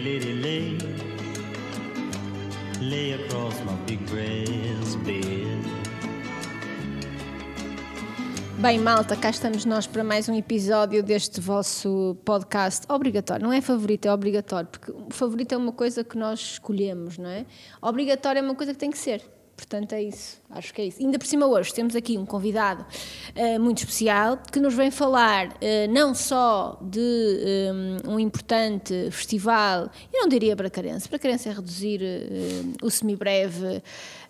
Lay, lay. Lay across my big breast bed. Bem, malta, cá estamos nós para mais um episódio deste vosso podcast obrigatório. Não é favorito, é obrigatório, porque favorito é uma coisa que nós escolhemos, não é? Obrigatório é uma coisa que tem que ser. Portanto, é isso. Acho que é isso. Ainda por cima, hoje temos aqui um convidado uh, muito especial que nos vem falar uh, não só de um, um, importante festival, eu não diria bracarense, bracarense é reduzir uh, o semibreve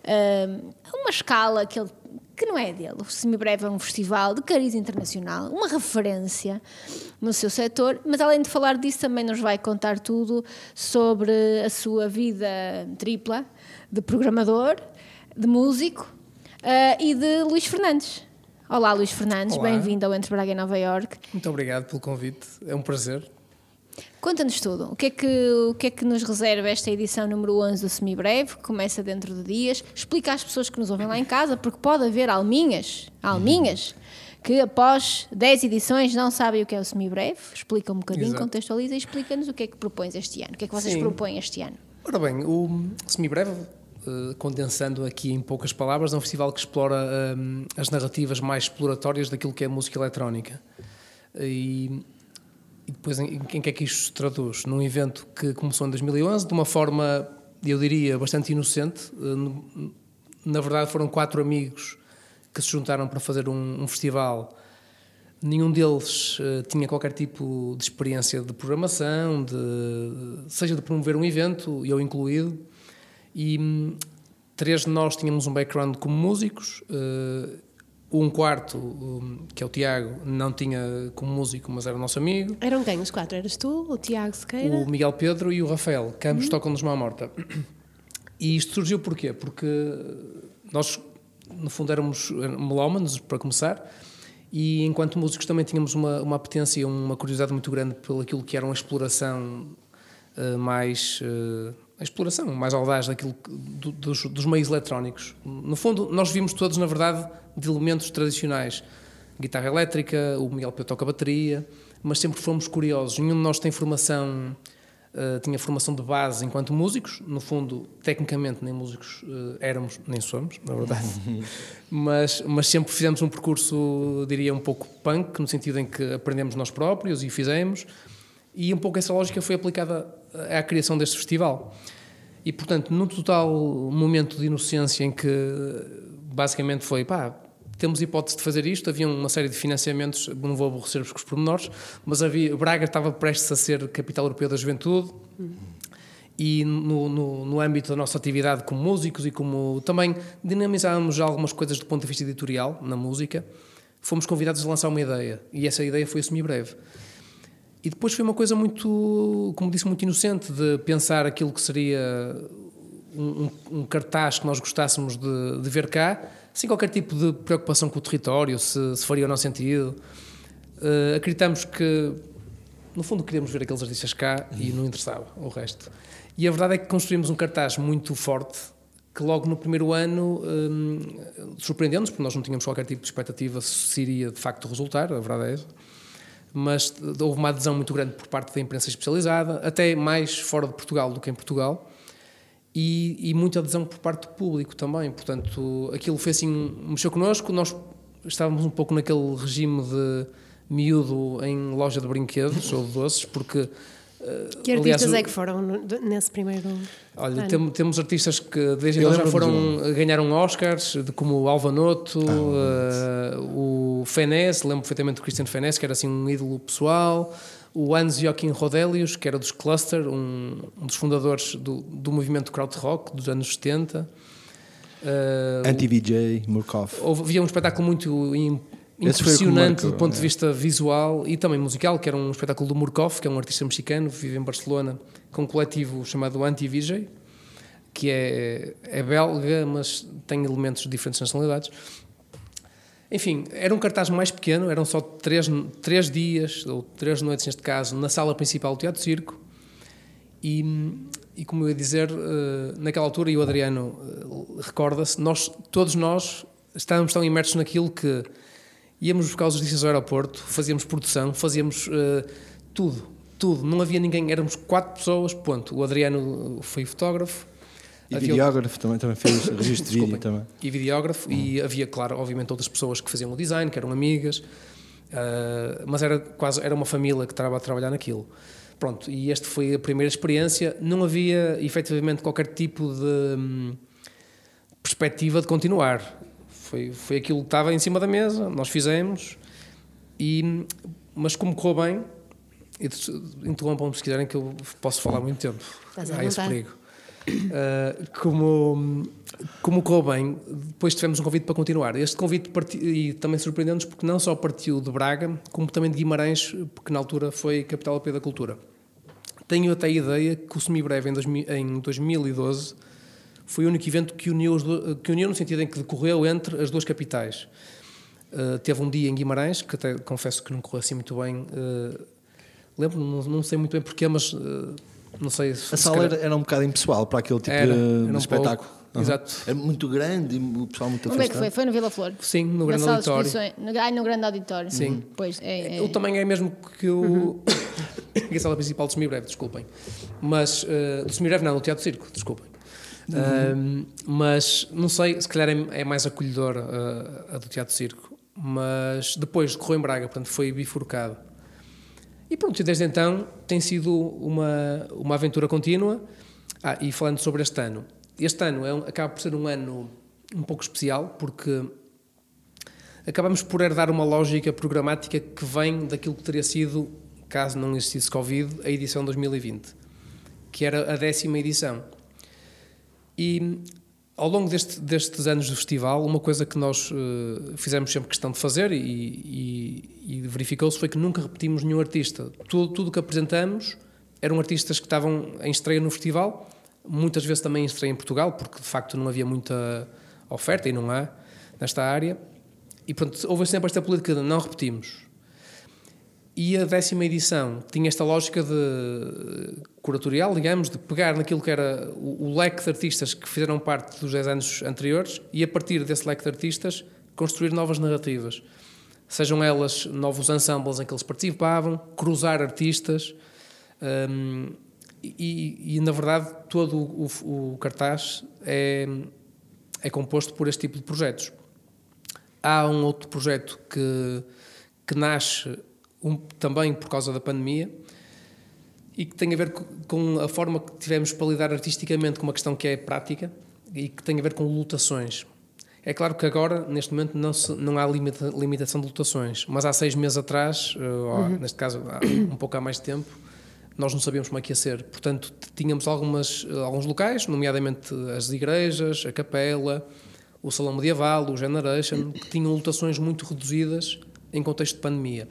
a uma escala que ele que não é dele. O Semibreve é um festival de cariz internacional, uma referência no seu setor, mas além de falar disso, também nos vai contar tudo sobre a sua vida tripla de programador, de músico uh, e de Luís Fernandes. Olá, Luís Fernandes, bem-vindo ao Entre Braga e Nova York. Muito obrigado pelo convite, é um prazer. Conta-nos tudo. O que, é que, o que é que nos reserva esta edição número 11 do Semibreve, que começa dentro de dias? Explica às pessoas que nos ouvem lá em casa, porque pode haver alminhas, alminhas, que após 10 edições não sabem o que é o Semibreve. Explica um bocadinho, Exato. contextualiza e explica-nos o que é que propões este ano. O que é que vocês Sim. propõem este ano? Ora bem, o Semibreve condensando aqui em poucas palavras, é um festival que explora um, as narrativas mais exploratórias daquilo que é música eletrónica. E, e depois, em, em que é que isto se traduz? Num evento que começou em 2011, de uma forma, eu diria, bastante inocente. Uh, na verdade, foram quatro amigos que se juntaram para fazer um, um festival. Nenhum deles uh, tinha qualquer tipo de experiência de programação, de, seja de promover um evento, eu incluído e hum, três de nós tínhamos um background como músicos. Uh, um quarto, um, que é o Tiago, não tinha como músico, mas era nosso amigo. Eram quem os quatro? Eras tu, o Tiago Sequeira? O Miguel Pedro e o Rafael, que ambos uhum. tocam nos Mão Morta. E isto surgiu porquê? Porque nós, no fundo, éramos melómanos, para começar, e enquanto músicos também tínhamos uma, uma apetência, uma curiosidade muito grande pelo aquilo que era uma exploração uh, mais... Uh, a exploração mais audaz daquilo do, dos, dos, meios eletrónicos. No fundo, nós vimos todos, na verdade, de elementos tradicionais. Guitarra elétrica, o Miguel Pio toca bateria, mas sempre fomos curiosos. Nenhum de nós tem formação, uh, tinha formação de base enquanto músicos. No fundo, tecnicamente, nem músicos uh, éramos, nem somos, na verdade. mas, mas sempre fizemos um percurso, diria, um pouco punk, no sentido em que aprendemos nós próprios e fizemos. E um pouco essa lógica foi aplicada à criação deste festival. E, portanto, no total momento de inocência em que basicamente foi, pá, temos hipótese de fazer isto, havia uma série de financiamentos, não vou aborrecer-vos com os pormenores, mas havia, Braga estava prestes a ser capital europeu da juventude e no, no, no, âmbito da nossa atividade como músicos e como também dinamizávamos algumas coisas do ponto de vista editorial na música, fomos convidados a lançar uma ideia e essa ideia foi o semi-breve. E depois foi uma coisa muito, como disse, muito inocente de pensar aquilo que seria um, um cartaz que nós gostássemos de, de, ver cá, sem qualquer tipo de preocupação com o território, se, se faria ou não sentido. Uh, acreditamos que, no fundo, queríamos ver aqueles artistas cá e não interessava o resto. E a verdade é que construímos um cartaz muito forte que logo no primeiro ano um, surpreendeu-nos, porque nós não tínhamos qualquer tipo de expectativa se iria de facto resultar, a verdade é essa mas houve uma adesão muito grande por parte da imprensa especializada, até mais fora de Portugal do que em Portugal, e, e muita adesão por parte do público também. Portanto, aquilo foi assim, mexeu connosco. Nós estávamos um pouco naquele regime de miúdo em loja de brinquedos ou de doces, porque que artistas Aliás, é que foram nesse primeiro Olha, tem, temos artistas que desde então já foram ganharam Oscars, como o Alvanoto, ah, uh, o Fenés, lembro perfeitamente do Christian Fenés, que era assim um ídolo pessoal, o Hans Joachim Rodelius, que era dos Cluster, um, um dos fundadores do, do movimento krautrock dos anos 70. Uh, Anti-VJ, Murkoff. Havia um espetáculo muito impressionante do ponto de é. vista visual e também musical, que era um espetáculo do Murkoff, que é um artista mexicano, vive em Barcelona, com um coletivo chamado Anti-VJ, que é, é belga, mas tem elementos de diferentes nacionalidades. Enfim, era um cartaz mais pequeno, eram só três, três dias, ou três noites neste caso, na sala principal do Teatro Circo. E, e como eu ia dizer, eh, naquela altura, e o Adriano eh, recorda-se, nós, todos nós estávamos tão imersos naquilo que íamos buscar os notícias ao aeroporto, fazíamos produção, fazíamos uh, tudo. tudo, não havia ninguém, éramos quatro pessoas, ponto. O Adriano foi fotógrafo. E havia... videógrafo também, também fez registro de vídeo também. E videógrafo, uhum. e havia, claro, obviamente outras pessoas que faziam o design, que eram amigas, uh, mas era quase, era uma família que estava a trabalhar naquilo. Pronto, e esta foi a primeira experiência, não havia efetivamente qualquer tipo de hum, perspectiva de continuar. Foi, foi aquilo que estava em cima da mesa, nós fizemos, e, mas como correu bem, interrompam-me se quiserem que eu posso falar muito tempo. Há esse perigo. Uh, como, como correu bem, depois tivemos um convite para continuar. Este convite partiu, e também surpreendeu-nos porque não só partiu de Braga, como também de Guimarães, porque na altura foi capital europeia da cultura. Tenho até a ideia que o Semibreve em, em 2012 foi o único evento que uniu, que uniu no sentido em que decorreu entre as duas capitais. Uh, teve um dia em Guimarães, que até confesso que não correu assim muito bem. Uh, lembro, não, não, sei muito bem porquê, mas uh, não sei. Se, a sala era, era, um bocado impessoal para aquele tipo era, de, era um espetáculo. Uhum. Exato. Era muito grande e o pessoal muito Como é que foi? Foi no Vila Flor? Sim, no grande auditório. No, ah, no grande auditório. Sim. Uhum. Pois, é, é. O tamanho é mesmo que o. Uhum. a sala principal do Semibreve, desculpem. Mas. Uh, do Semibreve não, do Teatro Circo, desculpem. Uhum. Uh, mas não sei, se calhar é, é mais acolhedor uh, a do Teatro Circo. Mas depois decorreu em Braga, portanto foi bifurcado. E pronto, desde então tem sido uma, uma aventura contínua. Ah, e falando sobre este ano, este ano é um, acaba por ser um ano um pouco especial porque acabamos por herdar uma lógica programática que vem daquilo que teria sido, caso não existisse Covid, a edição 2020, que era a décima edição. E ao longo deste, destes anos do festival, uma coisa que nós uh, fizemos sempre questão de fazer e, e, e verificou-se foi que nunca repetimos nenhum artista. Tudo, tudo que apresentamos eram artistas que estavam em estreia no festival, muitas vezes também em estreia em Portugal, porque de facto não havia muita oferta e não há nesta área. E pronto, houve sempre esta política de não repetimos. E a décima edição tinha esta lógica de curatorial, digamos, de pegar naquilo que era o, o, leque de artistas que fizeram parte dos 10 anos anteriores e a partir desse leque de artistas construir novas narrativas. Sejam elas novos ensembles em que eles participavam, cruzar artistas. Um, e, e, na verdade todo o, o, cartaz é, é composto por este tipo de projetos. Há um outro projeto que, que nasce um, também por causa da pandemia, e que tem a ver com a forma que tivemos para lidar artisticamente com uma questão que é prática e que tem a ver com lotações. É claro que agora, neste momento, não, se, não há limita, limitação de lotações, mas há seis meses atrás, eh, uhum. neste caso há um pouco há mais tempo, nós não sabíamos como é que ia ser. Portanto, tínhamos algumas, alguns locais, nomeadamente as igrejas, a capela, o salão medieval, o Generation, que tinham lotações muito reduzidas em contexto de pandemia.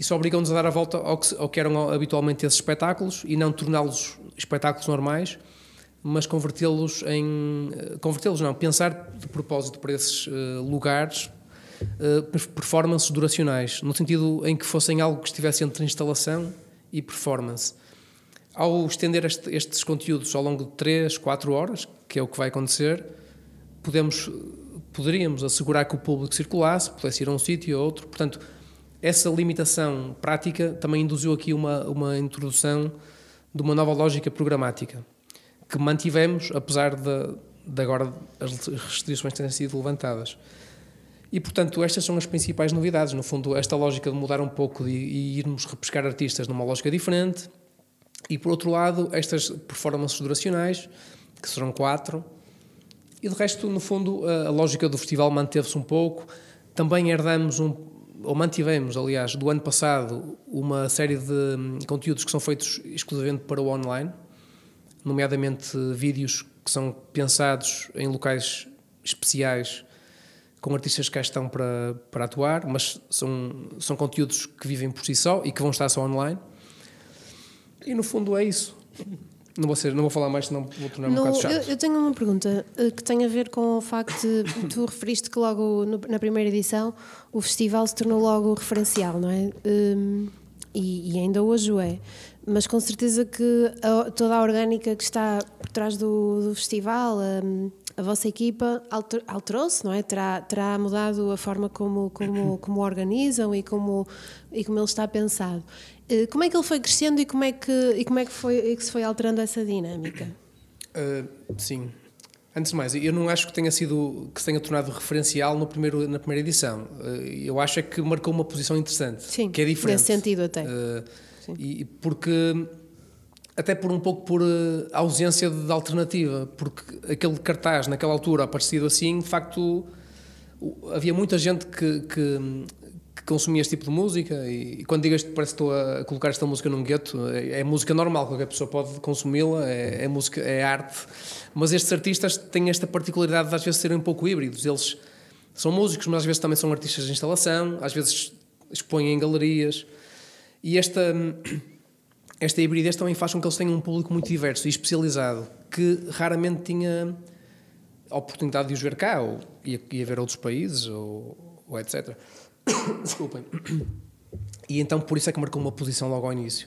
Isso obriga-nos a dar a volta ao que, ao que eram habitualmente esses espetáculos e não torná-los espetáculos normais, mas convertê-los em. Eh, convertê-los, não, pensar de propósito para esses uh, lugares uh, performances duracionais, no sentido em que fossem algo que estivesse entre instalação e performance. Ao estender este, estes conteúdos ao longo de 3, 4 horas, que é o que vai acontecer, podemos, poderíamos assegurar que o público circulasse, pudesse ir a um sítio ou outro, portanto essa limitação prática também induziu aqui uma, uma introdução de uma nova lógica programática que mantivemos, apesar de, de agora as restrições terem sido levantadas. E, portanto, estas são as principais novidades. No fundo, esta lógica de mudar um pouco e, e irmos repescar artistas numa lógica diferente. E, por outro lado, estas performances duracionais, que serão quatro. E, de resto, no fundo, a, a lógica do festival manteve-se um pouco. Também herdamos um, ou mantivemos, aliás, do ano passado, uma série de hum, conteúdos que são feitos exclusivamente para o online, nomeadamente vídeos que são pensados em locais especiais com artistas que cá estão para, para atuar, mas são, são conteúdos que vivem por si só e que vão estar só online. E no fundo é isso. Não vou, ser, não vou falar mais, senão vou tornar-me um bocado chato. Eu, eu, tenho uma pergunta uh, que tem a ver com o facto de tu referiste que logo no, na primeira edição o festival se tornou logo referencial, não é? Um, e, e, ainda hoje o é. Mas com certeza que a, toda a orgânica que está por trás do, do festival, a, a vossa equipa alterou-se, não é? Terá, terá mudado a forma como, como, como organizam e como, e como ele está pensado. Eh, como é que ele foi crescendo e como é que, e como é que, foi, que se foi alterando essa dinâmica? Uh, sim. Antes de mais, eu não acho que tenha sido que se tenha tornado referencial no primeiro, na primeira edição. Uh, eu acho é que marcou uma posição interessante, sim, que é diferente. Nesse sentido até. Uh, e porque até por um pouco por ausência de alternativa, porque aquele cartaz naquela altura aparecido assim, de facto havia muita gente que, que, que consumia este tipo de música e, e, quando digo isto parece que estou a colocar esta música num gueto é, é música normal, qualquer pessoa pode consumi-la é, é, música, é arte mas estes artistas têm esta particularidade de às vezes serem um pouco híbridos. Eles são músicos, mas às vezes também são artistas de instalação às vezes expõem em galerias. E esta esta hibridez também faz com que eles tenham um público muito diverso e especializado que raramente tinha a oportunidade de os ver cá ou ia, ia ver outros países ou, ou etc Desculpem. E então por isso é que marcou uma posição logo ao início.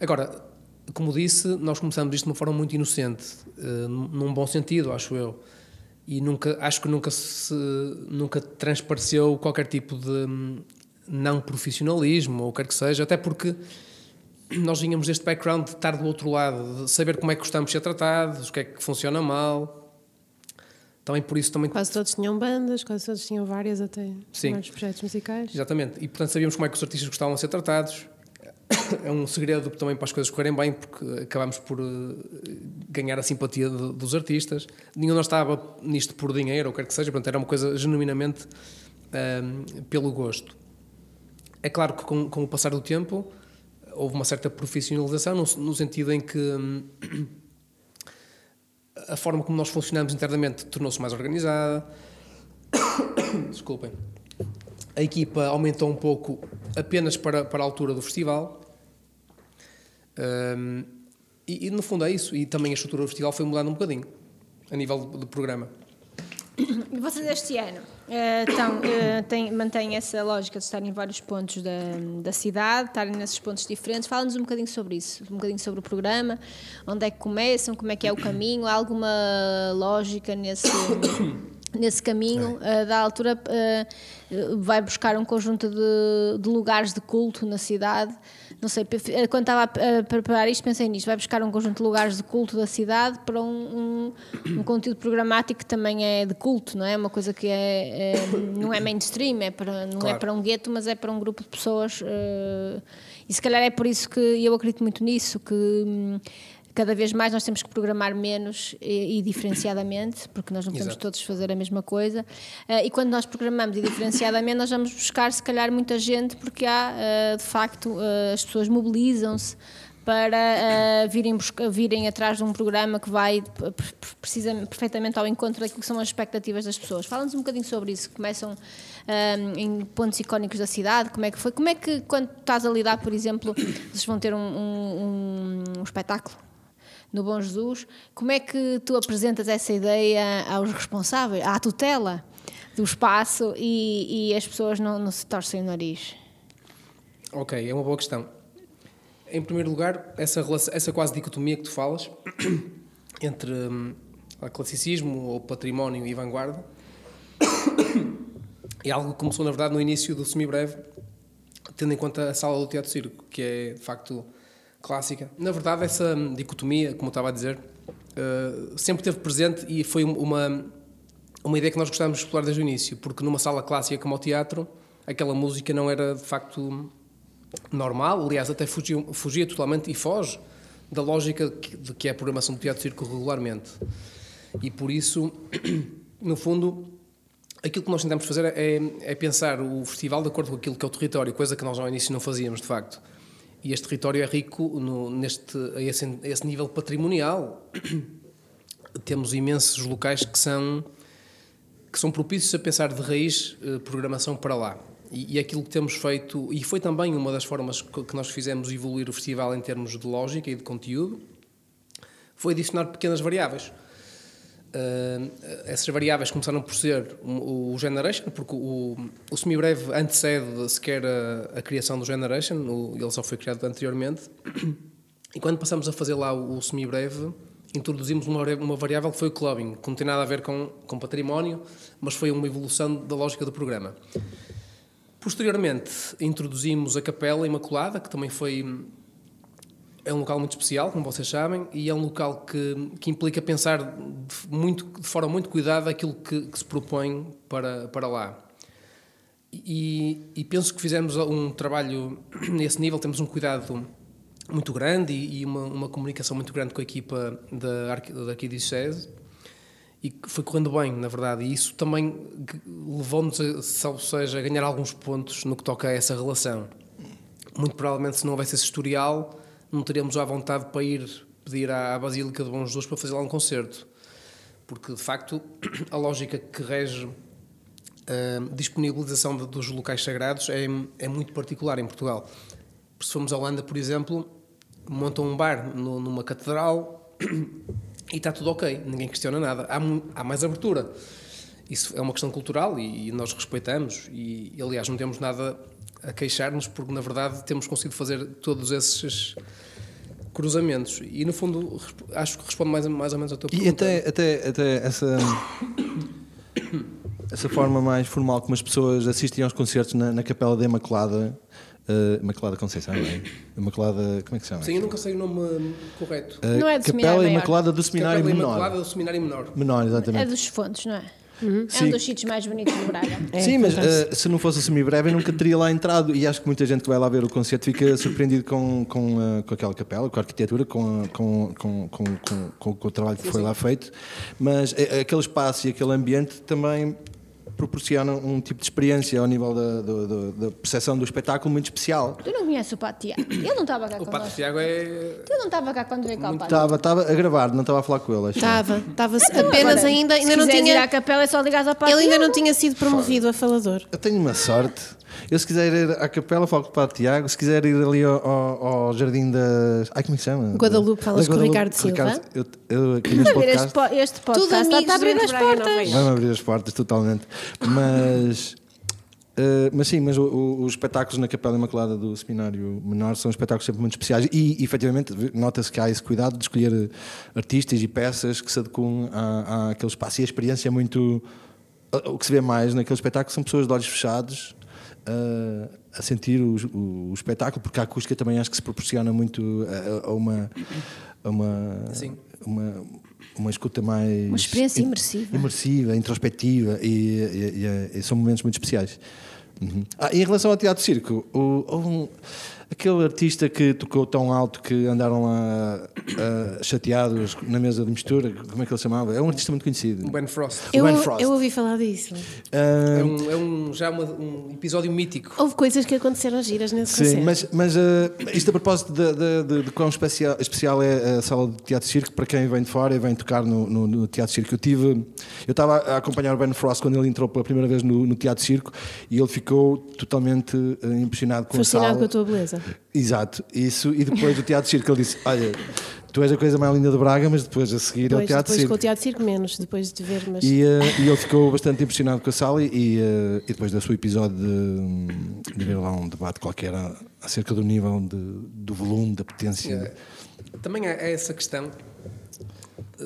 Agora, como disse, nós começamos isto de uma forma muito inocente, uh, num bom sentido, acho eu. E nunca, acho que nunca se nunca transpareceu qualquer tipo de hum, não profissionalismo ou quer que seja, até porque nós vínhamos deste background de estar do outro lado, de saber como é que gostamos de ser tratados, o que é que funciona mal, também por isso também quase todos tinham bandas quase todos tinham várias até Sim. vários projetos musicais. Exatamente. E portanto sabíamos como é que os artistas gostavam de ser tratados. É um segredo também para as coisas correrem bem porque acabamos por uh, ganhar a simpatia de, dos artistas. Nenhum nós estava nisto por dinheiro ou quer que seja portanto era uma coisa genuinamente uh, pelo gosto. É claro que com, com, o passar do tempo houve uma certa profissionalização no, no sentido em que um, a forma como nós funcionamos internamente tornou-se mais organizada. Desculpem. A equipa aumentou um pouco apenas para, para a altura do festival. Um, e, e, no fundo é isso. E também a estrutura do festival foi mudando um bocadinho, a nível do programa. Vocês este ano uh, então, uh, têm, mantêm essa lógica de estarem em vários pontos da, da cidade, estarem nesses pontos diferentes. Fala-nos um bocadinho sobre isso, um bocadinho sobre o programa, onde é que começam, como é que é o caminho, há alguma lógica nesse, nesse caminho? Uh, da altura vai buscar um conjunto de, de lugares de culto na cidade não sei, quando estava a preparar isto, pensei nisto: vai buscar um conjunto de lugares de culto da cidade para um, um, um conteúdo programático que também é de culto, não é? Uma coisa que é, é não é mainstream, é para, não é claro. é para um gueto, mas é para um grupo de pessoas. Uh, e se calhar é por isso que eu acredito muito nisso, que. Cada vez mais nós temos que programar menos e, e diferenciadamente, porque nós não podemos Exato. todos fazer a mesma coisa. Uh, e quando nós programamos e diferenciadamente, nós vamos buscar, se calhar, muita gente, porque há, uh, de facto, uh, as pessoas mobilizam-se para uh, virem, virem atrás de um programa que vai precisa perfeitamente ao encontro daquilo que são as expectativas das pessoas. Fala-nos um bocadinho sobre isso. Começam um, em pontos icónicos da cidade, como é que foi? Como é que, quando estás a lidar, por exemplo, vocês vão ter um, um, um espetáculo no Bom Jesus. Como é que tu apresentas essa ideia aos responsáveis, à tutela do espaço e, e as pessoas não, não se torcem o nariz? Ok, é uma boa questão. Em primeiro lugar, essa, relação, essa quase dicotomia que tu falas entre hum, classicismo ou património e vanguarda é algo que começou, na verdade, no início do semibreve, tendo em conta a sala do Teatro Circo, que é, de facto, clássica. Na verdade, essa dicotomia, como eu estava a dizer, uh, sempre esteve presente e foi uma, uma ideia que nós gostávamos de explorar desde o início, porque numa sala clássica como o teatro, aquela música não era de facto normal, aliás, até fugia, fugia totalmente e foge da lógica de que é a programação do teatro circo regularmente. E por isso, no fundo, aquilo que nós tentamos fazer é, é pensar o festival de acordo com aquilo que é o território, coisa que nós ao início não fazíamos, de facto. E este território é rico no, neste, a esse, a esse nível patrimonial. Temos imensos locais que são, que são propícios a pensar de raiz eh, programação para lá. E, e aquilo que temos feito, e foi também uma das formas que nós fizemos evoluir o festival em termos de lógica e de conteúdo, foi adicionar pequenas variáveis. Uh, essas variáveis começaram por ser o, o Generation, porque o, o semibreve antecede sequer a, a, criação do Generation, o, ele só foi criado anteriormente. E quando passamos a fazer lá o, o semibreve, introduzimos uma, uma variável que foi o clubbing, que não tem nada a ver com, com património, mas foi uma evolução da lógica do programa. Posteriormente, introduzimos a Capela Imaculada, que também foi. É um local muito especial, como vocês sabem, e é um local que, que implica pensar de, muito, de forma muito cuidada aquilo que, que se propõe para, para lá. E, e, penso que fizemos um trabalho nesse nível, temos um cuidado muito grande e, e uma, uma, comunicação muito grande com a equipa da, da Arquidiocese e foi correndo bem, na verdade, e isso também levou-nos, ou seja, a ganhar alguns pontos no que toca a essa relação. Muito provavelmente, se não houvesse esse historial, não teríamos à vontade para ir pedir à Basílica de Bom Jesus para fazer lá um concerto. Porque, de facto, a lógica que rege a disponibilização de, dos locais sagrados é, é muito particular em Portugal. Se formos à Holanda, por exemplo, montam um bar no, numa catedral e está tudo ok, ninguém questiona nada. Há, há mais abertura. Isso é uma questão cultural e, e nós respeitamos e, aliás, não temos nada a queixar-nos porque, na verdade, temos conseguido fazer todos esses cruzamentos. E, no fundo, acho que responde mais, mais ou menos ao teu pergunta. E até, até, até essa... essa forma mais formal como as pessoas assistem aos concertos na, na Capela da Imaculada Uh, Imaculada Conceição, não é? Imaculada, como é que se chama? Sim, eu nunca sei o nome correto. Uh, não é do Capela Imaculada do Seminário Capela Menor. Imaculada do Seminário Menor. Menor, exatamente. É dos fontes, não é? Uhum. É um dos sítios mais bonitos de Braga. É, Sim, mas uh, se não fosse o semi-breve, eu nunca teria lá entrado. E acho que muita gente que vai lá ver o concerto fica surpreendido com, com, uh, com aquela capela, com a arquitetura, com, com, com, com, com, com o trabalho que foi lá feito. Mas aquele espaço e aquele ambiente também proporciona um tipo de experiência ao nível da, da, da, da percepção do espetáculo muito especial. Tu não conheces o Pato Tiago? Ele não estava cá o O Pato Tiago é. Tu não estava cá quando veio cá o Pato? Estava, estava a gravar, não estava a falar com ele. Estava, estava então, apenas agora, ainda, ainda não tinha. ir à capela é só ligar ao Pato Ele ainda não tinha sido promovido a falador. Eu tenho uma sorte. Eu, se quiser ir à capela, falo com o Padre Tiago. Se quiser ir ali ao, ao, ao Jardim das. Ai, como é que se chama? Guadalupe, falas com o Ricardo Silva. Ricardo, eu, eu, aqui neste podcast, este podcast está a abrir as portas. Vai-me abrir as portas, totalmente. Mas. Uh, mas sim, mas o, o, os espetáculos na Capela Imaculada do Seminário Menor são espetáculos sempre muito especiais e, e efetivamente, nota-se que há esse cuidado de escolher artistas e peças que se adequam à, àquele espaço e a experiência é muito. O que se vê mais naquele espetáculo são pessoas de olhos fechados a, a sentir o, o, o, espetáculo, porque a acústica também acho que se proporciona muito a, a uma. A uma, Sim. uma uma escuta mais. Uma experiência imersiva. Imersiva, introspectiva, e, e, e, e são momentos muito especiais. Uhum. Ah, em relação ao teatro circo, o, um, aquele artista que tocou tão alto que andaram lá uh, chateados na mesa de mistura, como é que ele se chamava? É um artista muito conhecido. O Ben Frost. Eu, ben Frost. eu ouvi falar disso. Uh, é, um, é um, já uma, um episódio mítico. Houve coisas que aconteceram giras nesse Sim, concerto. mas, mas uh, isto a propósito de, de, de, de quão especial, especial é a sala de teatro circo para quem vem de fora e vem tocar no, no, no teatro circo. Eu tive, eu estava a acompanhar o Ben Frost quando ele entrou pela primeira vez no, no teatro circo e ele ficou totalmente impressionado com Fascinado a sala. com a tua beleza. Exato, isso. E depois do Teatro Circo ele disse: Olha, tu és a coisa mais linda de Braga, mas depois a seguir depois, é o Teatro depois Circo. com o Teatro Circo, menos, depois de ver. Mas... E, uh, e ele ficou bastante impressionado com a sala e, uh, e depois do seu episódio de, de ver lá um debate qualquer acerca do nível, de, do volume, da potência. É. Também é essa questão,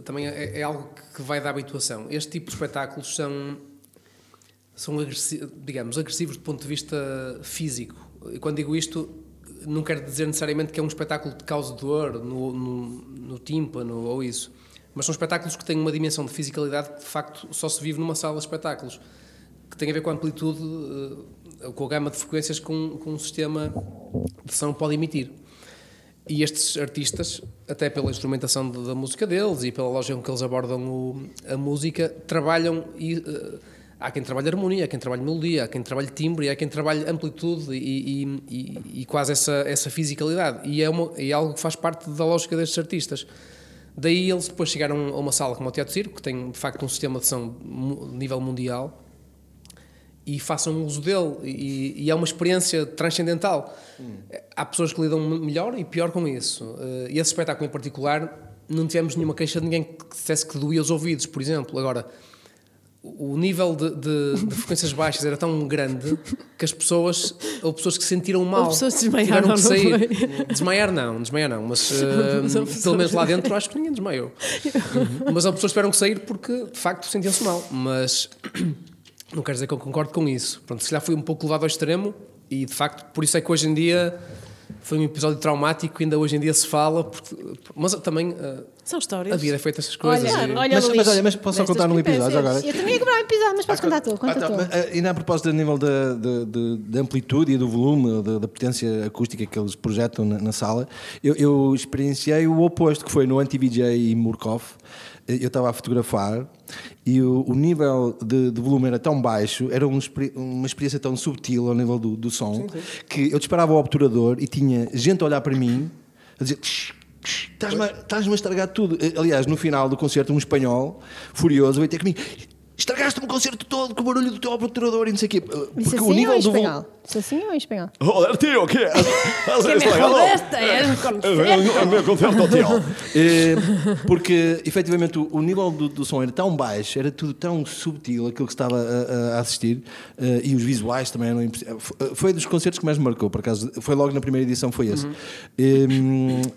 também é, é algo que vai da habituação. Este tipo de espetáculos são são agressivos, digamos, agressivos do ponto de vista físico. E quando digo isto, não quer dizer necessariamente que é um espetáculo de causa dor no, no, no tímpano ou isso. Mas são espetáculos que têm uma dimensão de fisicalidade que de facto só se vive numa sala de espetáculos. Que tem a ver com a amplitude, uh, com a gama de frequências que um, um sistema de som pode emitir. E estes artistas, até pela instrumentação da música deles e pela lógica com que eles abordam o, a música, trabalham e. Uh, há quem trabalhe harmonia, há quem trabalhe melodia, há quem trabalhe timbre, há quem trabalhe amplitude e, e, e, e quase essa, essa fisicalidade. E é, uma, é algo que faz parte da lógica destes artistas. Daí eles depois chegaram a uma sala como o Teatro Circo, que tem de facto um sistema de som de nível mundial, e façam uso dele. E, e é uma experiência transcendental. Hum. Há pessoas que lidam melhor e pior com isso. Eh, e esse espetáculo em particular, não tivemos nenhuma queixa de ninguém que dissesse que doía os ouvidos, por exemplo. Agora o nível de, de- de frequências baixas era tão grande que as pessoas, houve pessoas que se sentiram mal. Houve pessoas desmaiaram, tiveram que não sair. Desmaiar não, desmaiar não, mas eh, Mas houve pelo menos lá dentro acho que ninguém desmaiou. mas houve pessoas tiveram que sair porque de facto sentiam-se mal. Mas não quero dizer que eu concordo com isso. Pronto, se calhar fui um pouco levado ao extremo e de facto por isso é que hoje em dia foi um episódio traumático que ainda hoje em dia se fala, porque, mas também eh, São histórias. a vida é feita essas coisas. Olha, e- olha, Mas- Luís, mas olha, mas posso só contar num episódio agora? Eu também ia gravar um episódio, mas podes contar tu, conta Ah, tá, tu. mas, ah, ainda a propósito do nível da, da, da- da amplitude e do volume, da, da potência acústica que eles projetam na, na sala, eu, eu experienciei o oposto, que foi no Anti-VJ e Murkoff. Eu estava a fotografar e o, o nível de, de volume era tão baixo, era um uma experiência tão subtil ao nível do, do som, que eu disparava o obturador e tinha gente a olhar para mim a dizer. "Tsh, tsh, Estás-me a, estás-me a estragar tudo. Eh, Aliás, no final do concerto, um espanhol furioso veio ter comigo. Estragaste-me o concerto todo com o barulho do teu obturador e não sei o quê. Eh, Isso Porque assim o nível do volume. Isso assim ou em espanhol? ¿Has, has Que me estragado jodeste, es un el, el- el meu concerto? Eh, porque efetivamente o, o nível do, do som era tão baixo, era tudo tão subtil aquilo que estava a, a assistir eh, e os visuais também eram impressi- Foi- dos concertos que mais me marcou, por acaso. Foi logo na primeira edição, foi esse. Eh,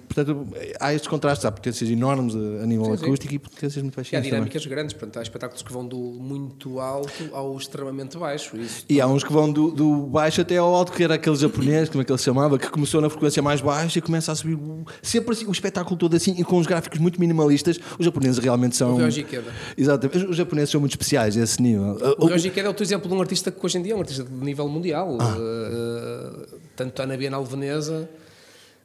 portanto, há estes contrastes, há potências enormes a, nível Sim, sim. acústico e potências muito E há baixinhas. também. dinâmicas grandes, portanto, há espetáculos que vão do muito alto ao extremamente baixo. Isso E há uns que vão do, do baixo até ao alto, que era aquele japonês, como é que ele se chamava, que começou na frequência mais baixa e começa a subir sempre assim, o espetáculo todo assim e com os gráficos muito minimalistas. Os japoneses realmente são. O Ryoji. Exatamente. Os japoneses são muito especiais a esse nível. O Ryoji Ikeda é outro exemplo de um artista que hoje em dia é um artista de nível mundial. Uh, tanto está na Bienal Veneza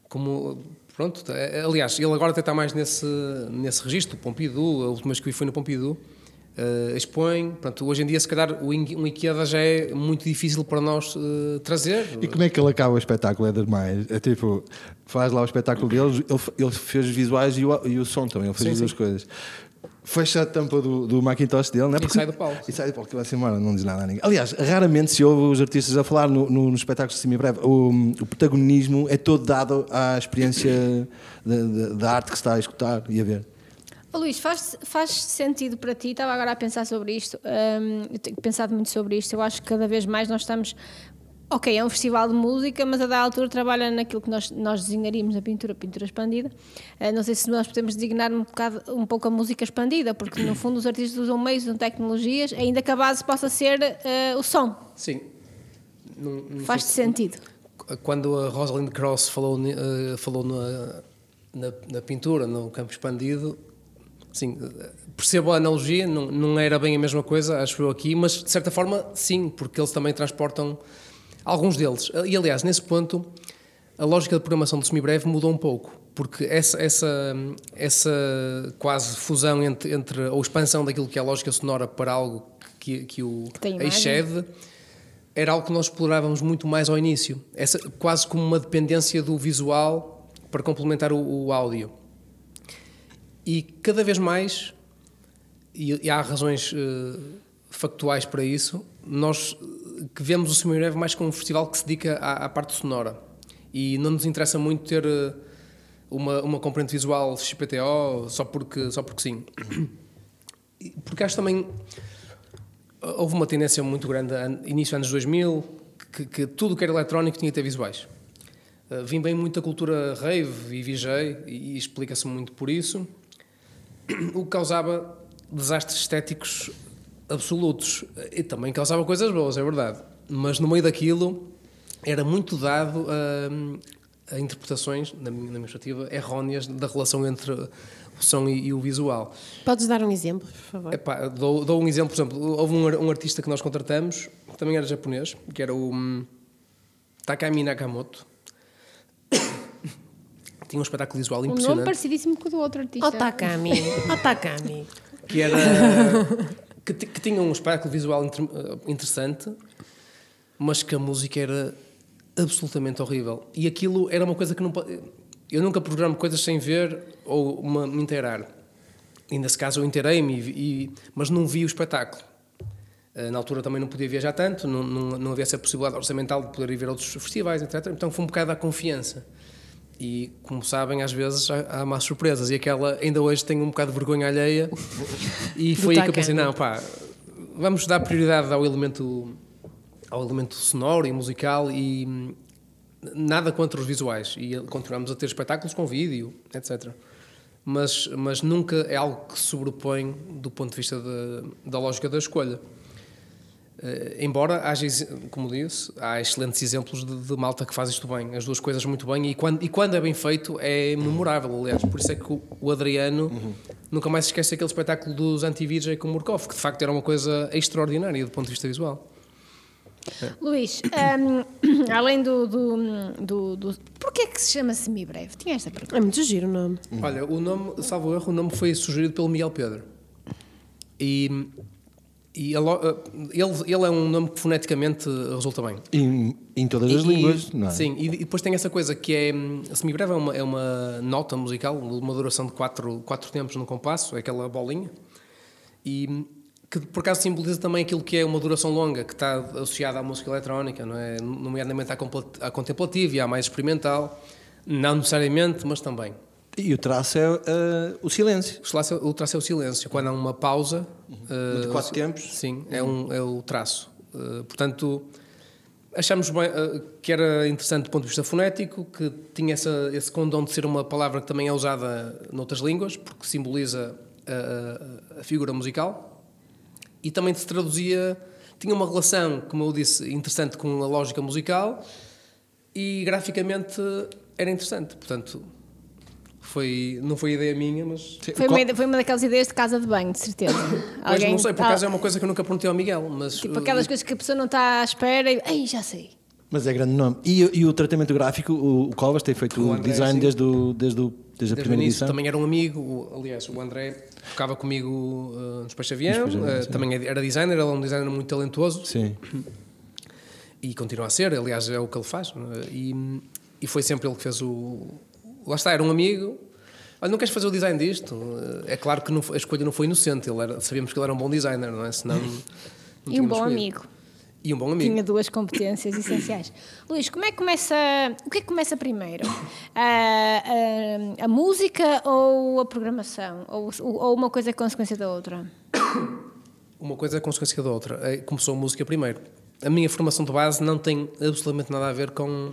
como. Pronto, é- aliás, ele agora até está mais nesse, nesse registro, o Pompidou, a última vez que vi foi no Pompidou. Uh, expõe, pronto, hoje em dia se calhar um Ikeda já é muito difícil para nós uh, trazer. E como é que ele acaba o espetáculo? É demais. É tipo, faz lá o espetáculo dele, ele, ele fez os visuais e o, e o som também, ele fez Sim, as duas coisas. Fecha a tampa do, do Macintosh dele, não é? E sai do palco. E sai do palco, que vai-se embora, não diz nada a ninguém. Aliás, raramente se ouve os artistas a falar no, no, nos espetáculos de semi-breve. O, o protagonismo é todo dado à experiência da, da- da arte que se está a escutar e a ver. Luís, faz, faz sentido para ti? Estava agora a pensar sobre isto. hum, eu tenho pensado muito sobre isto. Eu acho que cada vez mais nós estamos. Ok, é um festival de música, mas a da altura trabalha naquilo que nós, nós designaríamos a pintura, pintura expandida. Ah, não sei se nós podemos designar um, bocado, um pouco a música expandida, porque no fundo os artistas usam meios, usam tecnologias, ainda que a base possa ser ah, o som. Sim. Não- não Faz sentido. quando a Rosalind Cross falou, eh, falou na, na, na pintura, no campo expandido, sim, percebo a analogia, não, não era bem a mesma coisa, acho eu aqui, mas de certa forma sim, porque eles também transportam alguns deles. E aliás, nesse ponto, a lógica de programação do semibreve mudou um pouco, porque essa, essa, essa quase fusão entre, entre, ou expansão daquilo que é a lógica sonora para algo que, que o excede era algo que nós explorávamos muito mais ao início, essa, quase como uma dependência do visual para complementar o, o áudio. E cada vez mais, e, e há razões eh, factuais para isso, nós eh, que vemos o Semirev mais como um festival que se dedica à, à parte sonora. E não nos interessa muito ter eh, uma, uma componente visual XPTO só porque, só porque sim. Porque acho também houve uma tendência muito grande, an- início dos anos 2000, que, que tudo que era eletrónico tinha que ter visuais. Uh, vim bem muito da cultura rave e VJ, e, e explica-se muito por isso, o que causava desastres estéticos absolutos. E também causava coisas boas, é verdade. Mas no meio daquilo era muito dado a, a interpretações, na minha, na minha perspectiva, erróneas da relação entre o som e, e o visual. Podes dar um exemplo, por favor? Epá, dou, dou um exemplo, por exemplo, houve um, um artista que nós contratamos, que também era japonês, que era o hum, Takami Nakamoto. Tinha um espetáculo visual Um nome impressionante, parecidíssimo com o do outro artista. Oh, Takami, oh, Takami. que era que, que tinha um espetáculo visual inter- eh, interessante, mas que a música era absolutamente horrível. E aquilo era uma coisa que não eu nunca programo coisas sem ver ou uma- me inteirar. E nesse caso eu inteirei-me, mas não vi o espetáculo. Eh, Na altura também não podia viajar tanto, não, não, não havia essa possibilidade orçamental de poder ir ver outros festivais, etc. Então foi um bocado à confiança. E, como sabem, às vezes há, há más surpresas. E aquela, ainda hoje tenho um bocado de vergonha alheia. E foi aí que eu pensei: não, pá, vamos dar prioridade ao elemento, ao elemento sonoro e musical e nada contra os visuais. E continuamos a ter espetáculos com vídeo, etc. Mas, mas nunca é algo que se sobrepõe do ponto de vista da- da lógica da escolha. Eh, embora haja, como disse, há excelentes exemplos de, de malta que faz isto bem, as duas coisas muito bem, e quando, e quando é bem feito é memorável, aliás. Por isso é que o, o Adriano nunca mais se esquece aquele espetáculo dos anti-VJ com o Murkoff, que de facto era uma coisa extraordinária do ponto de vista visual. Luís, hum, além do, do, do, do. Porquê que se chama semibreve? Tinha esta pergunta. É muito giro o nome. Olha, o nome, salvo erro, o nome foi sugerido pelo Miguel Pedro. E, e ele, ele, ele é um nome que foneticamente resulta bem. Em, em todas as E- línguas, não é? Sim, e depois tem essa coisa que é. hum, A semibreve é uma, é uma nota musical, uma duração de quatro, quatro tempos no compasso, é aquela bolinha. E hum, que por acaso simboliza também aquilo que é uma duração longa, que está associada à música eletrónica, não é? Nomeadamente à, à contemplativa e à mais experimental. Não necessariamente, mas também. E o traço é eh, o silêncio. O traço, o traço é o silêncio. Quando há uma pausa. De eh, quatro tempos. Sim, é, um, é o traço. Eh, portanto, achamos bem, eh, que era interessante do ponto de vista fonético, que tinha essa, esse condão de ser uma palavra que também é usada noutras línguas, porque simboliza a, a- a figura musical. E também se traduzia. Tinha uma relação, como eu disse, interessante com a lógica musical e graficamente era interessante. Portanto, foi, não foi ideia minha, mas. Foi uma, foi uma daquelas ideias de casa de banho, de certeza. Pois não sei, por Ah, acaso é uma coisa que eu nunca perguntei ao Miguel, mas. Tipo aquelas coisas que a pessoa não está à espera e. Ei, já sei. Mas é grande nome. E, e o tratamento gráfico, o, o Covas tem feito O o, André, design sim. desde, o, desde, o, desde a primeira início edição. também era um amigo, o- aliás, o André tocava comigo uh, nos Peixe Avião, Nos Peixe Avião, uh, também era designer, ele é um designer muito talentoso Sim. e continua a ser, aliás, é o que ele faz. é? E, e foi sempre ele que fez o. Lá está, era um amigo. Olha, não queres fazer o design disto? É claro que não a escolha não foi inocente, ele era, sabíamos que ele era um bom designer, não é? Senão. não E um bom escolhido. amigo. E um bom amigo. Tinha duas competências essenciais. Luís, como é que começa. O que é que começa primeiro? A, a- a música ou a programação? Ou, ou uma coisa é consequência da outra? Uma coisa é consequência da outra. Começou a música primeiro. A minha formação de base não tem absolutamente nada a ver com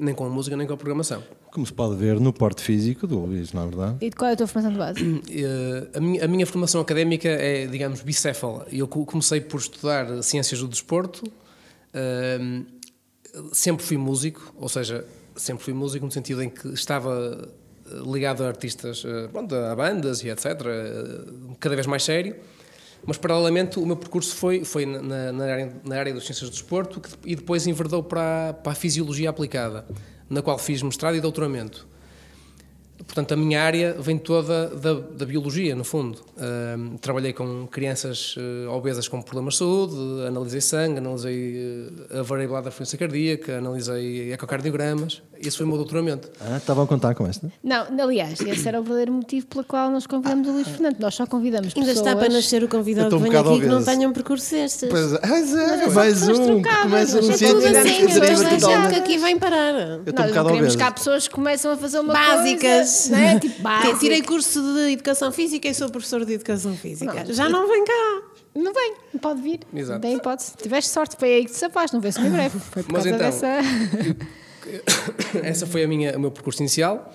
nem com a música nem com a programação. Como se pode ver no porte físico do Luís, não é verdade? E de qual é a tua formação de base? Eh, A minha, a minha formação académica é, digamos, bicéfala. Eu co- comecei por estudar ciências do desporto, ehm, sempre fui músico, ou seja, sempre fui músico no sentido em que estava eh, ligado a artistas, eh, pronto, a bandas e etc., cada vez mais sério. Mas, paralelamente, o meu percurso foi, foi na, na área, na área das ciências do desporto que- e depois enverdou para, para a fisiologia aplicada, na qual fiz mestrado e doutoramento. Portanto, a minha área vem toda da, da biologia, no fundo. Ahm, trabalhei com crianças eh, obesas com problemas de saúde, analisei sangue, analisei eh, a variabilidade da frequência cardíaca, analisei ecocardiogramas. Esse foi o meu doutoramento. Ah, estavam a contar com esta? Não, aliás, esse era o verdadeiro motivo pelo qual nós convidamos o Luís Fernando. Nós só convidamos Ainda pessoas... está para nascer o convidado que um venha bocado aqui que não obeso. tenha um percurso destes. Pois é, Mas é, são mais um, começa um mas é tudo assim, é assim. que aqui vem parar. Eu estou um Nós bocado não queremos que há pessoas que começam a fazer uma Básicas. coisa... Né? Tipo, Que básicas. tirei curso de Educação Física e sou professor de Educação Física. Não. Já não vem cá. Não vem, não pode vir. Exato. Tem hipótese. Tiveste sorte, foi aí que te safaste, não vê-se em breve. Foi por Mas causa então, dessa. Essa foi a minha, o meu percurso inicial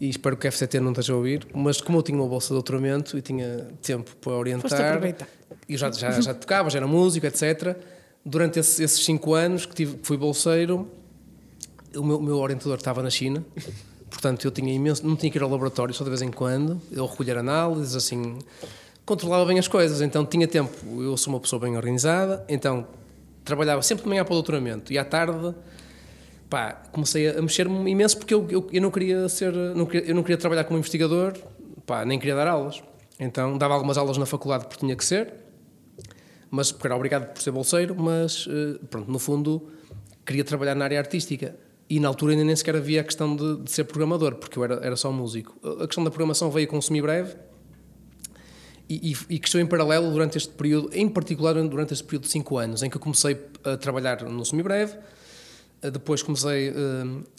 e espero que a FCT não esteja a ouvir. Mas como eu tinha uma bolsa de doutoramento e tinha tempo para orientar, e já, já, já tocava, já era músico, etc. Durante esses, esses cinco anos que, tive, que fui bolseiro, o meu, o meu orientador estava na China, portanto eu tinha imenso, não tinha que ir ao laboratório só de vez em quando, eu recolher análises, assim, controlava bem as coisas, então tinha tempo, eu sou uma pessoa bem organizada, então trabalhava sempre de manhã para o doutoramento e à tarde, pá, comecei a mexer-me imenso porque eu, eu, eu não queria ser, não queria, eu não queria trabalhar como investigador, pá, nem queria dar aulas, então dava algumas aulas na faculdade porque tinha que ser, mas porque era obrigado por ser bolseiro, mas eh, pronto, no fundo queria trabalhar na área artística. E na altura ainda nem sequer havia a questão de, de ser programador, porque eu era, era só músico. A questão da programação veio com semibreve e, e, e cresceu em paralelo durante este período, em particular durante este período de 5 anos, em que eu comecei a trabalhar no semibreve, depois comecei eh,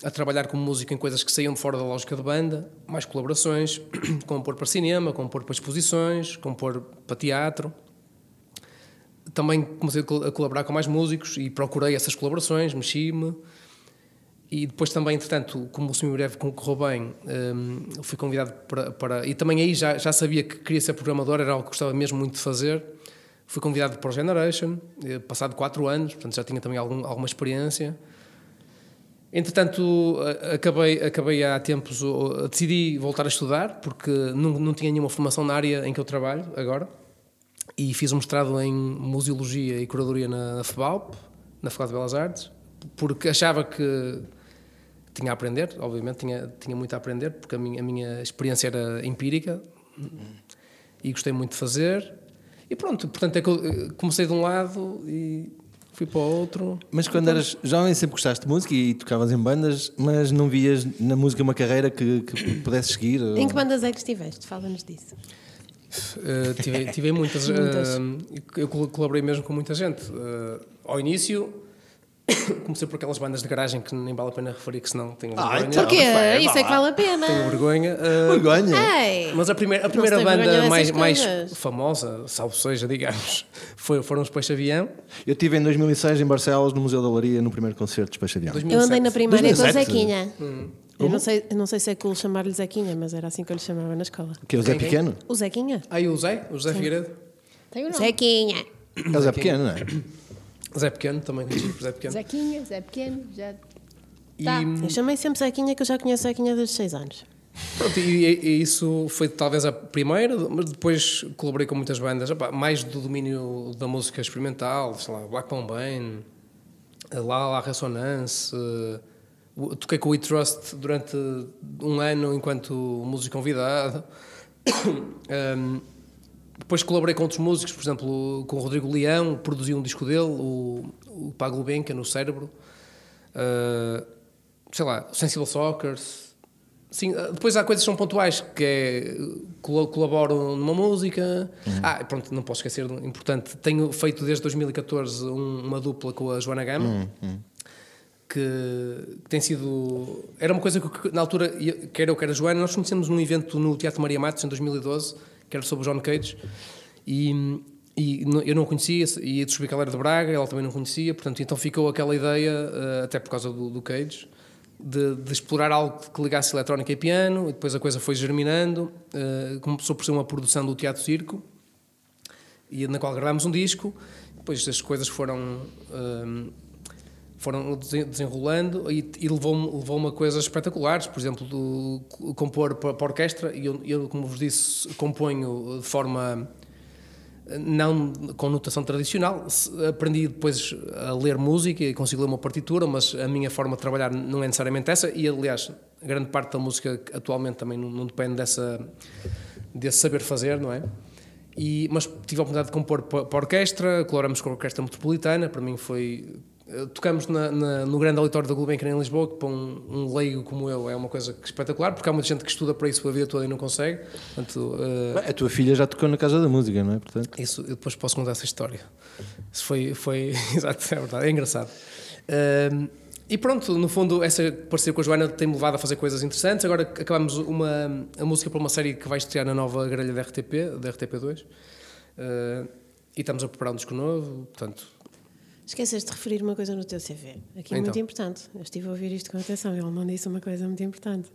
a trabalhar como músico em coisas que saíam de fora da lógica de banda, mais colaborações, compor para cinema, compor para exposições, compor para teatro. também comecei a col- a colaborar com mais músicos e procurei essas colaborações, mexi-me. E depois também, entretanto, como o Semi Breve correu bem, hum, fui convidado para, para- E também aí já, já sabia que queria ser programador, era algo que gostava mesmo muito de fazer. Fui convidado para o Generation, eh, passado 4 anos, portanto já tinha também algum, alguma experiência. Entretanto, acabei, acabei há tempos, decidi voltar a estudar, porque não, não tinha nenhuma formação na área em que eu trabalho agora. E fiz um mestrado em Museologia e Curadoria na, FEBALP, na Faculdade de Belas Artes, porque achava que tinha a aprender, obviamente tinha, tinha muito a aprender, porque a minha, a minha experiência era empírica e gostei muito de fazer. E pronto, portanto é que eu eh, comecei de um lado e fui para o outro. Mas quando eras jovem sempre gostaste de música e tocavas em bandas, mas não vias na música uma carreira que, que pudesses seguir? ou- Em que bandas é que estiveste? Fala-nos disso. Uh, tive, tive muitas. Muitas. uh, eu col- colaborei mesmo com muita gente. Uh, ao início, comecei por aquelas bandas de garagem que nem vale a pena referir, que senão tenho Ah, vergonha. então. Porquê? Isso é que vale a pena. Tenho vergonha. uh, Vergonha. Ei! mas a primeira, a primeira banda mais, mais coisas. famosa, salvo seja, digamos, foi, foram os Peixe Avião. Eu estive em 2006 em Barcelos, no Museu da Olaria, no primeiro concerto de Peixe Avião. 2007. Eu andei na primária com o 2007? Zequinha. Hum. Eu não, sei, eu não sei se é cool chamar-lhe Zequinha, mas era assim que eu lhe chamava na escola. Que é o Zé quem? Pequeno? O Zequinha? Ah, e o Zé, o José Figueiredo. Tem o nome. Zequinha. É o Zé Pequeno, não é? Zé Pequeno, também conhecido por Zé Pequeno. Zequinha, Zé Pequeno, já. E, Tá. Eu chamei sempre Zequinha, que eu já conheço Zequinha desde 6 anos. Pronto, e, e isso foi talvez a primeira, mas depois colaborei com muitas bandas, mais do domínio da música experimental, sei lá, Black Bombay, lá La Resonance, o- toquei com o We Trust durante um ano enquanto músico convidado. Ehm, depois colaborei com outros músicos, por exemplo, com o Rodrigo Leão, produzi um disco dele, o, o Pago Benca, no Cérebro. Uh, sei lá, Sensible Soccers. Sim, uh, depois há coisas que são pontuais, que é colaboro numa música. Ah, pronto, não posso esquecer, importante, tenho feito desde 2014 um- uma dupla com a Joana Gama. Que, que tem sido. Era uma coisa que, na altura, quer eu, quer a Joana, nós conhecemos num evento no Teatro Maria Matos em 2012, que era sobre o John Cage, e, e eu não a conhecia, e que ela era de Braga, ela também não conhecia, portanto, então ficou aquela ideia, eh, até por causa do, do Cage, de, de explorar algo que ligasse eletrónica e piano, e depois a coisa foi germinando, eh, começou por ser uma produção do Teatro Circo, e na qual gravámos um disco, depois as coisas foram. Foram desen- desenrolando e, e levou-me levou a coisas espetaculares, por exemplo, do, compor para, a orquestra, e eu, eu, como vos disse, componho de forma não com notação tradicional. Aprendi depois a ler música e consigo ler uma partitura, mas a minha forma de trabalhar não é necessariamente essa, e aliás, grande parte da música atualmente também não, não depende dessa, desse saber fazer, não é? E, mas tive a oportunidade de compor para a orquestra, colaboramos com a Orquestra Metropolitana, para mim foi. Eh, Tocamos na- na- no grande auditório da Gulbenkian em Lisboa, que para um, um leigo como eu é uma coisa espetacular, porque há muita gente que estuda para isso a vida toda e não consegue. Portanto, eh, A tua filha já tocou na Casa da Música, não é? Portanto, isso, eu depois posso contar essa história. Isso foi, foi exato, é verdade, é engraçado. Ahm, e pronto, no fundo, essa parceria com a Joana tem-me levado a fazer coisas interessantes. Agora acabamos uma, a música para uma série que vai estrear na nova grelha da RTP, da RTP2. Ah, e estamos a preparar um disco novo, portanto, Esqueceste de referir uma coisa no teu CV. Aqui é Então. muito importante. Eu estive a ouvir isto com atenção. Ele não disse uma coisa muito importante.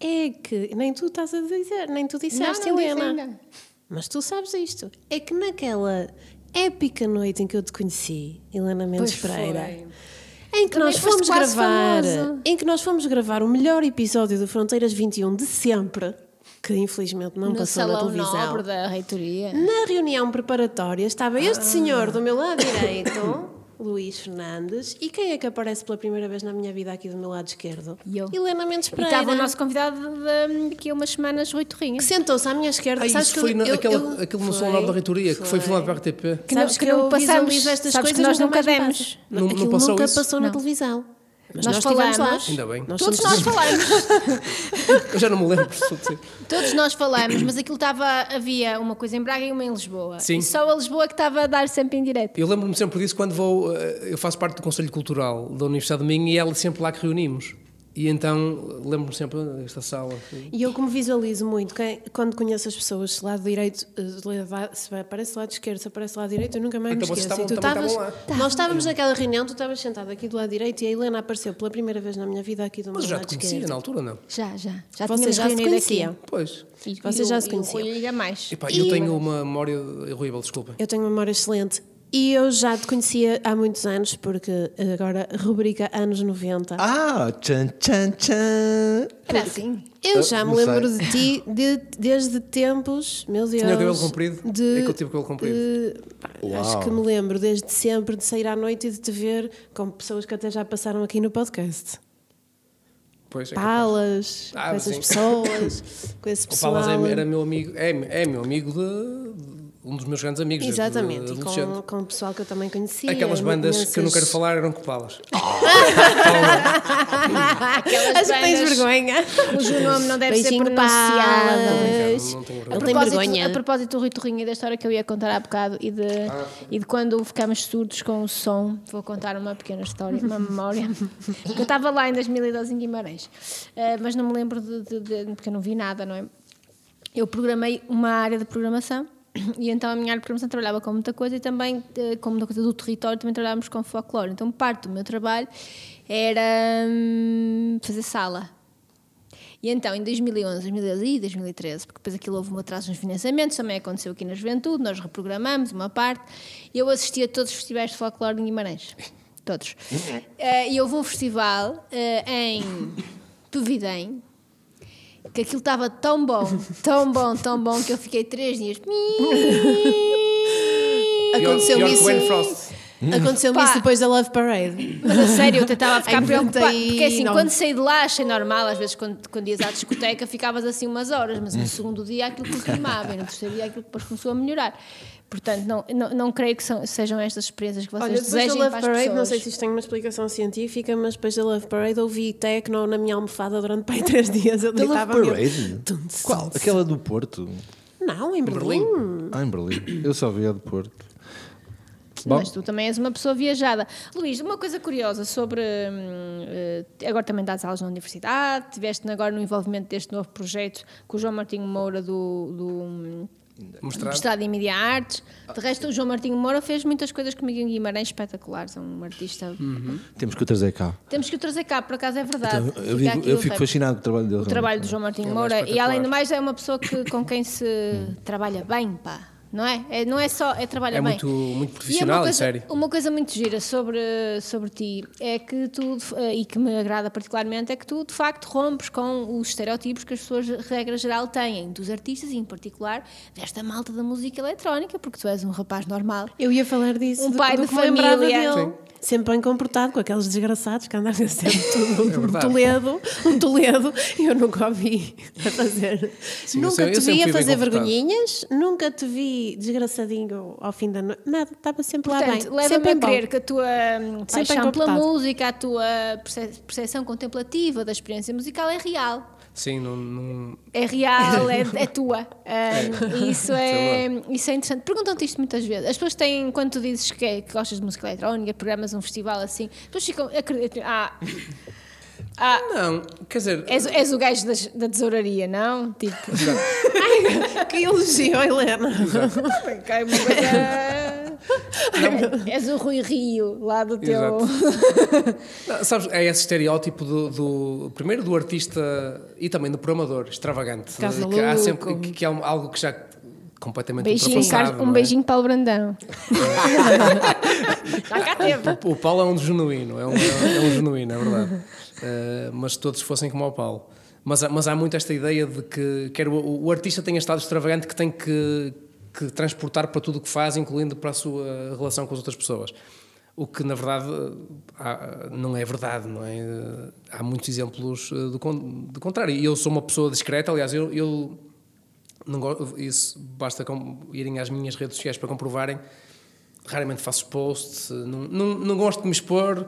É que nem tu estás a dizer, nem tu disseste, não, não disse Helena. ainda. Mas tu sabes isto. É que naquela épica noite em que eu te conheci, Helena Mendes Pois Pereira, foi. em que Também nós fomos gravar, famosa. em que nós fomos gravar o melhor episódio do Fronteiras 21 de sempre, que infelizmente não No passou na televisão. nobre da reitoria. Na reunião preparatória estava Ah. este senhor do meu lado direito, Luís Fernandes, e quem é que aparece pela primeira vez na minha vida aqui do meu lado esquerdo? E eu. Helena Mendes E Pereira. estava o nosso convidado daqui a umas semanas, Rui que Torrinha. sentou-se à minha esquerda. Ah, Sabes isso que foi eu- na, eu- aquela, aquele Nobre da Reitoria, que foi filmado para a RTP. Que não- Sabes que que, não eu passamos- estas sabes que coisas nós nunca demos. Não- não Aquilo nunca isso? passou na Não. televisão. Mas Nós nós, estivemos lá. falamos. Ainda bem. Nós Todos nós falamos. Eu já não me lembro. Todos nós falamos, mas aquilo estava. Havia uma coisa em Braga e uma em Lisboa. Sim. E só a Lisboa que estava a dar sempre em direto. Eu lembro-me sempre disso quando vou. eh, Eu faço parte do Conselho Cultural da Universidade de Minho e é sempre lá que reunimos. E então lembro-me sempre desta sala. E eu, como visualizo muito, quem- quando conheço as pessoas, se lado direito, eh, lado- se aparece lado esquerdo, se aparece lado direito, eu nunca mais Então me esqueço. estavam- e estavas- estavam nós estávamos naquela reunião, tu estavas sentado aqui do lado direito e a Helena apareceu pela primeira vez na minha vida aqui do meu Mas eu já lado te conhecia esquerdo. na altura, não? Já, já. Já Vocês já se conheciam. Pois. E- Vocês e já o- se e o conheciam. Rui liga mais. Epá, E- eu tenho uma memória horrível, desculpem. Eu tenho uma memória excelente. E eu já te conhecia há muitos anos, porque agora rubrica anos 90. Ah, tchan, tchan, tchan. Era assim. Eu Ah, já me lembro de ti de- desde tempos, meu Deus. Tinha o cabelo comprido? De, É que eu tive o cabelo comprido. pá, acho que me lembro desde sempre de sair à noite e de te ver com pessoas que até já passaram aqui no podcast. Pois, é. Palas, Ah, com essas sim. pessoas, com esse O pessoal. Palas é- era meu amigo, é, é meu amigo de, de- um dos meus grandes amigos. desde Exatamente, e adolescente. com, com o pessoal que eu também conhecia. Aquelas bandas que eu não quero falar eram com Palas. Aquelas Acho que tens vergonha. cujo nome não deve Beijinho, ser pronunciado. Palas. Não tenho A vergonha. Propósito, a propósito do Rui Torrinho e da história que eu ia contar há bocado e de, e de quando ficámos surdos com o som, vou contar uma pequena história, uma memória. eu estava lá em 2012 em Guimarães, eh, mas não me lembro de, de- de- porque eu não vi nada, não é? Eu programei uma área de programação e então a minha área de programação trabalhava com muita coisa e também eh, com muita coisa do território, também trabalhávamos com folclore. Então parte do meu trabalho era hum, fazer sala. E então, em 2011, 2012 e 2013, porque depois aquilo houve um atraso nos financiamentos, também aconteceu aqui na Juventude, nós reprogramamos uma parte, e eu assisti a todos os festivais de folclore em Guimarães. Todos. Eh, E houve um festival eh, em Pevidém, que aquilo estava tão bom, tão bom, tão bom, que eu fiquei três dias. Aconteceu pior isso. Frost. Aconteceu-me isso depois da Love Parade. Mas a sério, eu tentava ficar preocupada. Porque assim, 99. quando saí de lá, achei normal. Às vezes, quando, quando ias à discoteca, ficavas assim umas horas, mas no segundo dia aquilo confirmava, e no terceiro dia aquilo depois começou a melhorar. Portanto, não, não, não creio que são- sejam estas experiências que vocês Olha, depois da desejem Love para as Parade, pessoas. não sei se isto tem uma explicação científica, mas depois da Love Parade ouvi techno na minha almofada durante pai três dias. Eu Love deitava mesmo. Parade? Qual? Aquela do Porto. Não, em Berlim. Ah, em Berlim. Eu só vi a do Porto. Bom, Mas tu também és uma pessoa viajada. Luís, uma coisa curiosa sobre. hum, eh, agora também dás aulas na universidade, tiveste agora no envolvimento deste novo projeto com o João Martinho Moura do. do hum, Mostrado. Em Mídia Artes. De resto, o João Martinho Moura fez muitas coisas comigo em Guimarães espetaculares. É um artista. temos que o trazer cá. Temos que o trazer cá, por acaso é verdade. Então, eu, aqui eu fico rap. fascinado com o trabalho dele. O trabalho do João Martinho é Moura e além do mais é uma pessoa que, com quem se trabalha bem, pá. Não é? é? Não é só, é trabalha É bem. muito- muito E profissional é uma e coisa, sério. Uma coisa muito gira sobre, sobre ti é que tu, eh, e que me agrada particularmente, é que tu de facto rompes com os estereótipos que as pessoas, regra geral, têm dos artistas e em particular desta malta da música eletrónica, porque tu és um rapaz normal. Eu ia falar disso. Um do- pai do de que me lembrava família. dele. Sempre bem comportado, com aqueles desgraçados que andavam sempre tudo. um verdade. Toledo, um Toledo. Eu nunca o vi a fazer. Sim, eu nunca eu te sempre vi a fazer vergonhinhas, nunca te vi desgraçadinho ao fim da noite. Nada, estava sempre lá Portanto, bem. leva-me sempre a crer que a tua Sempre paixão pela música, a tua perce- percepção contemplativa da experiência musical é real. Sim, não, não- É real, é, é tua. Um, e isso é, isso é interessante. Perguntam-te isto muitas vezes. As pessoas têm, quando tu dizes que, é- que gostas de música eletrónica, programas um festival assim, as pessoas ficam. acreditam, Ah, ah, Não, quer dizer, és, és o gajo das- da tesouraria, não? Tipo, Que elogio, Helena. cai uma coisa. És o Rui Rio, lá do teu. Não, sabes, é esse estereótipo do, do- primeiro do artista e também do programador extravagante. Caso que há sempre que, que algo que já completamente Beijinho, ultrapassado. Um é? beijinho para o Brandão. Já cá teve. O Paulo é um genuíno, é um, é um genuíno, é verdade. Eh, mas todos fossem como o Paulo. Mas, mas há muito esta ideia de que quer o, o artista tenha estado extravagante que tem que, que transportar para tudo o que faz, incluindo para a sua relação com as outras pessoas. O que, na verdade, há- não é verdade, não é? Há muitos exemplos eh, do, do contrário. Eu sou uma pessoa discreta, aliás, eu, eu não go- isso basta com, irem às minhas redes sociais para comprovarem. Raramente faço posts, não, não, não gosto de me expor,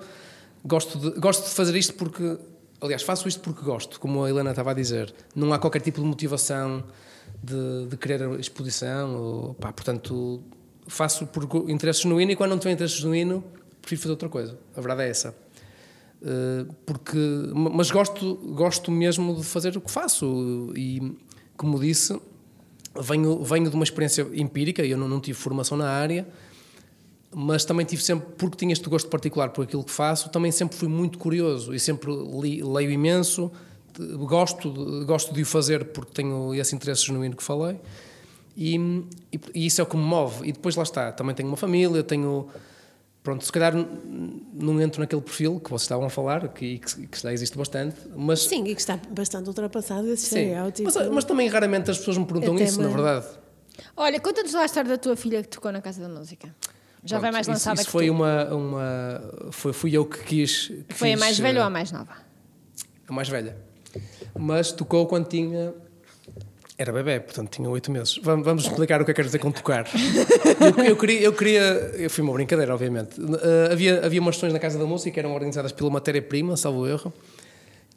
gosto de, gosto de fazer isto porque, aliás, faço isto porque gosto, como a Helena estava a dizer. Não há qualquer tipo de motivação de, de querer exposição, ou, pá, portanto, faço por interesse genuíno e quando não tenho interesse genuíno, prefiro fazer outra coisa. A verdade é essa. Eh, porque, ma- mas gosto, gosto mesmo de fazer o que faço e, como disse, venho, venho de uma experiência empírica, eu não, não tive formação na área, mas também tive sempre, porque tinha este gosto particular por aquilo que faço, também sempre fui muito curioso e sempre li- leio imenso, gosto, de- gosto de o fazer porque tenho esse interesse genuíno que falei e, e- e isso é o que me move. E depois lá está, também tenho uma família, tenho. Pronto, se calhar não entro naquele perfil que vocês estavam a falar, que, que, que já existe bastante, mas. Sim, e que está bastante ultrapassado esse sim. estereótipo. Mas, mas também raramente as pessoas me perguntam Até isso, na verdade. Olha, conta-nos lá a história da tua filha que tocou na Casa da Música. Já vai Pronto, mais isso- lançada isso que foi tu. uma, uma foi fui eu que quis que Foi a fiz, mais velha eh, ou a mais nova? a mais velha mas tocou quando tinha era bebê, portanto tinha oito meses. Vamos, vamos explicar o que é que quer dizer com tocar. Eu, eu queria, eu queria, eu fui uma brincadeira, obviamente. Eh, havia, havia umas sessões na Casa da Música que eram organizadas pela Matéria-Prima, salvo erro,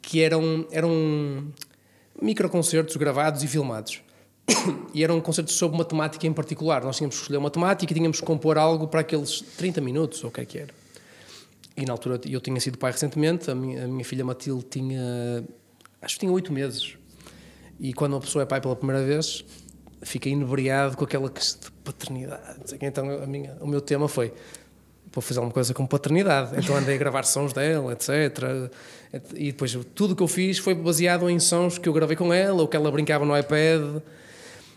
que eram, eram microconcertos gravados e filmados. E eram concertos sobre uma temática em particular. Nós tínhamos que escolher uma temática e tínhamos que compor algo para aqueles 30 minutos, ou o que é que era. E na altura eu tinha sido pai recentemente, a minha, a minha filha Matilde tinha, acho que tinha oito meses. E quando uma pessoa é pai pela primeira vez, fica inebriado com aquela questão de paternidade. Então a minha, o meu tema foi, vou fazer alguma coisa com paternidade. Então andei a gravar sons dela, etc. E depois tudo o que eu fiz foi baseado em sons que eu gravei com ela, ou que ela brincava no iPad.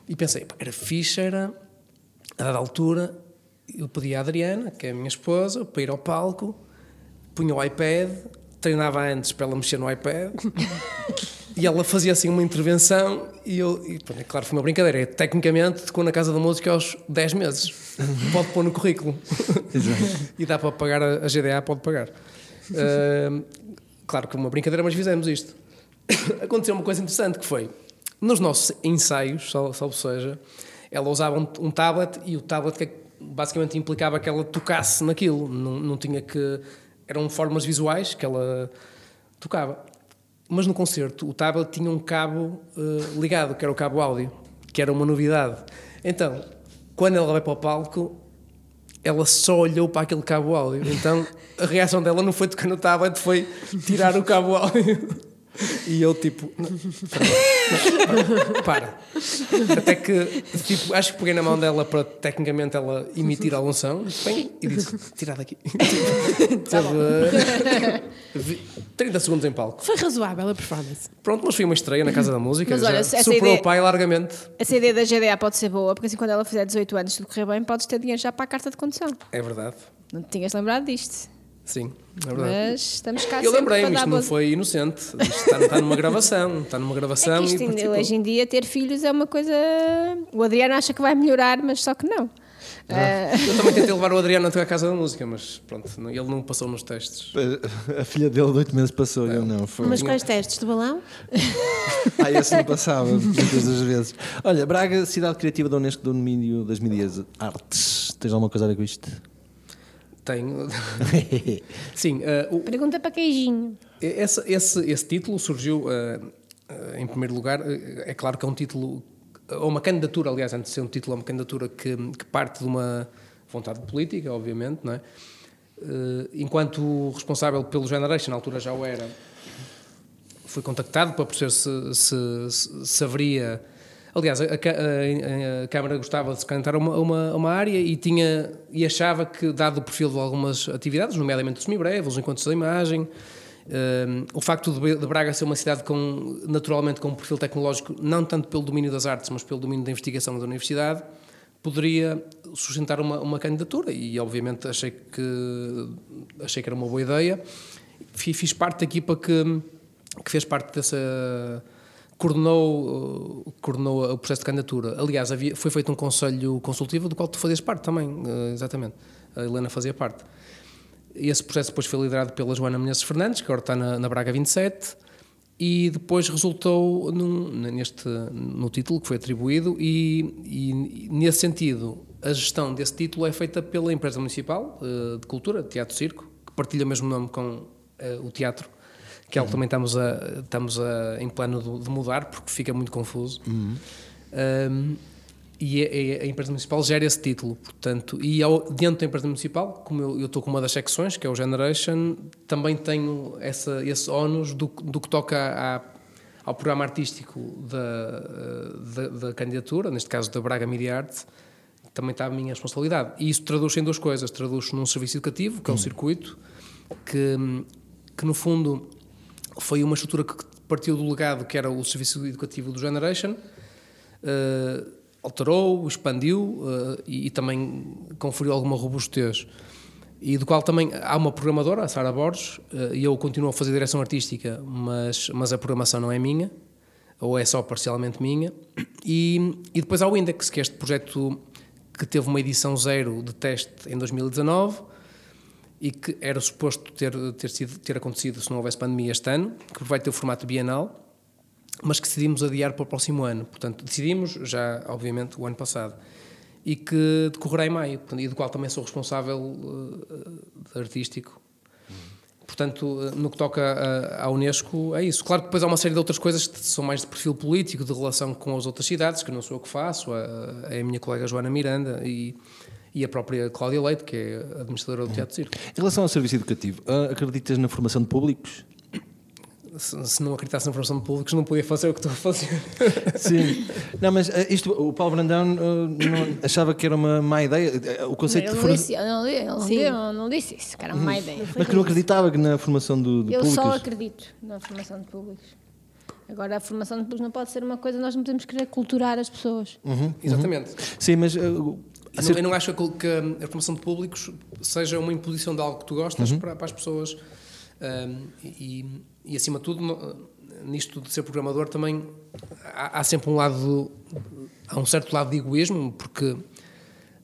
E pensei, pá, era fixe, era a dada altura, eu pedi à Adriana, que é a minha esposa, para ir ao palco, punha o iPad, treinava antes para ela mexer no iPad, e ela fazia assim uma intervenção, e eu, e, pronto, é claro, foi uma brincadeira. Tecnicamente, tocou na Casa da Música aos 10 meses. Pode pôr no currículo. e dá para pagar a, a GDA, pode pagar. Ah, claro que é uma brincadeira, mas fizemos isto. Aconteceu uma coisa interessante que foi, nos nossos ensaios, sal- salvo seja, ela usava um, tablet e o tablet que basicamente implicava que ela tocasse naquilo, não, não tinha que... Eram formas visuais que ela tocava. Mas no concerto o tablet tinha um cabo eh, ligado, que era o cabo áudio, que era uma novidade. Então, quando ela vai para o palco, ela só olhou para aquele cabo áudio. Então a reação dela não foi tocar no tablet, foi tirar o cabo áudio. E eu tipo, não, para. Até que tipo, acho que peguei na mão dela para tecnicamente ela emitir algum som bem, e disse: tira daqui. Teve, vi- 30 segundos em palco. Foi razoável a performance. Pronto, mas foi uma estreia na Casa da Música. Mas olha, essa superou ideia- o pai largamente. Essa ideia da GDA pode ser boa, porque assim quando ela fizer 18 anos, se tudo correr bem, podes ter dinheiro já para a carta de condução. É verdade. Não te tinhas lembrado disto. Sim, é verdade. Mas estamos cá Eu lembrei-me, isto não foi inocente. Isto está, está numa gravação. Está numa É gravação que isto, e hoje em dia ter filhos é uma coisa. O Adriano acha que vai melhorar, mas só que não. Ah, Eu também tentei levar o Adriano até à Casa da Música, mas pronto, ele não passou nos testes. A filha dele de 8 meses passou, eu não. Foi. Mas quais testes? Do balão? Ah, esse não passava, muitas das vezes. Olha, Braga, cidade criativa da Unesco do domínio das mídias artes. Tens alguma coisa a ver com isto? Tenho. Sim, eh, o- pergunta para queijinho. esse, esse, esse título surgiu, eh, eh, em primeiro lugar, é claro que é um título, ou uma candidatura, aliás, antes de ser um título, é uma candidatura que, que parte de uma vontade política, obviamente, não é? Enquanto responsável pelo Generation, na altura já o era, fui contactado para perceber se, se, se, se haveria. Aliás, a, a, a- a Câmara gostava de se candidatar a uma, uma, uma área e, tinha, e achava que, dado o perfil de algumas atividades, nomeadamente o semibreve, os encontros da imagem, eh, o facto de, de Braga ser uma cidade com, naturalmente com um perfil tecnológico, não tanto pelo domínio das artes, mas pelo domínio da investigação da universidade, poderia sustentar uma, uma candidatura e, obviamente, achei que, achei que era uma boa ideia. Fi- Fiz parte da equipa que, que fez parte dessa. Coordenou, uh, coordenou o processo de candidatura. Aliás, havia, foi feito um conselho consultivo do qual tu fazias parte também, uh, exatamente. A Helena fazia parte. Esse processo depois foi liderado pela Joana Menezes Fernandes, que agora está na, na Braga 27, e depois resultou num- neste, no título que foi atribuído, e, e nesse sentido, a gestão desse título é feita pela empresa municipal uh, de cultura, Teatro Circo, que partilha o mesmo nome com o teatro, que é algo que também estamos, a, estamos a, em plano de, de mudar, porque fica muito confuso. Um, e a, a- a empresa municipal gera esse título, portanto, e ao- dentro da empresa municipal, como eu eu estou com uma das secções, que é o Generation, também tenho essa, esse ónus do, do que toca à- ao programa artístico da, da, da candidatura, neste caso da Braga Media Art, também está a minha responsabilidade. E isso traduz-se em duas coisas. Traduz-se num serviço educativo, que é o circuito, que, que no fundo foi uma estrutura que partiu do legado que era o serviço educativo do Generation, eh, alterou, expandiu eh, e, e também conferiu alguma robustez. E do qual também há uma programadora, a Sara Borges, eh, e eu continuo a fazer direção artística, mas, mas a programação não é minha, ou é só parcialmente minha. E, e depois há o Index, que é este projeto que teve uma edição zero de teste em 2019 e que era suposto ter, ter, sido, ter acontecido se não houvesse pandemia este ano, que vai ter o formato bienal, mas que decidimos adiar para o próximo ano. Portanto, decidimos já, obviamente, o ano passado. E que decorrerá em maio, e do qual também sou responsável eh, artístico. Portanto, eh, no que toca a- à Unesco, é isso. Claro que depois há uma série de outras coisas que são mais de perfil político, de relação com as outras cidades, que não sou eu que faço, a- é a minha colega Joana Miranda e, e a própria Cláudia Leite, que é a administradora do Teatro Circo. Em relação ao serviço educativo, ah, acreditas na formação de públicos? Se, se não acreditasse na formação de públicos, não podia fazer o que estou a fazer. Sim. Não, mas ah, isto, o Paulo Brandão ah, não- achava que era uma má ideia. O conceito Ele de não forma... disse, ele não, ele não, não, não disse isso, que era uma má ideia. Mas que não acreditava que na formação do, de Eu públicos. só acredito na formação de públicos. Agora, a formação de públicos não pode ser uma coisa, nós não podemos querer culturar as pessoas. Exatamente. Sim, mas Eu não, eu não acho que a, a formação de públicos seja uma imposição de algo que tu gostas para, para as pessoas. Um, e, e, acima de tudo, nisto de ser programador, também há, há sempre um lado, há um certo lado de egoísmo, porque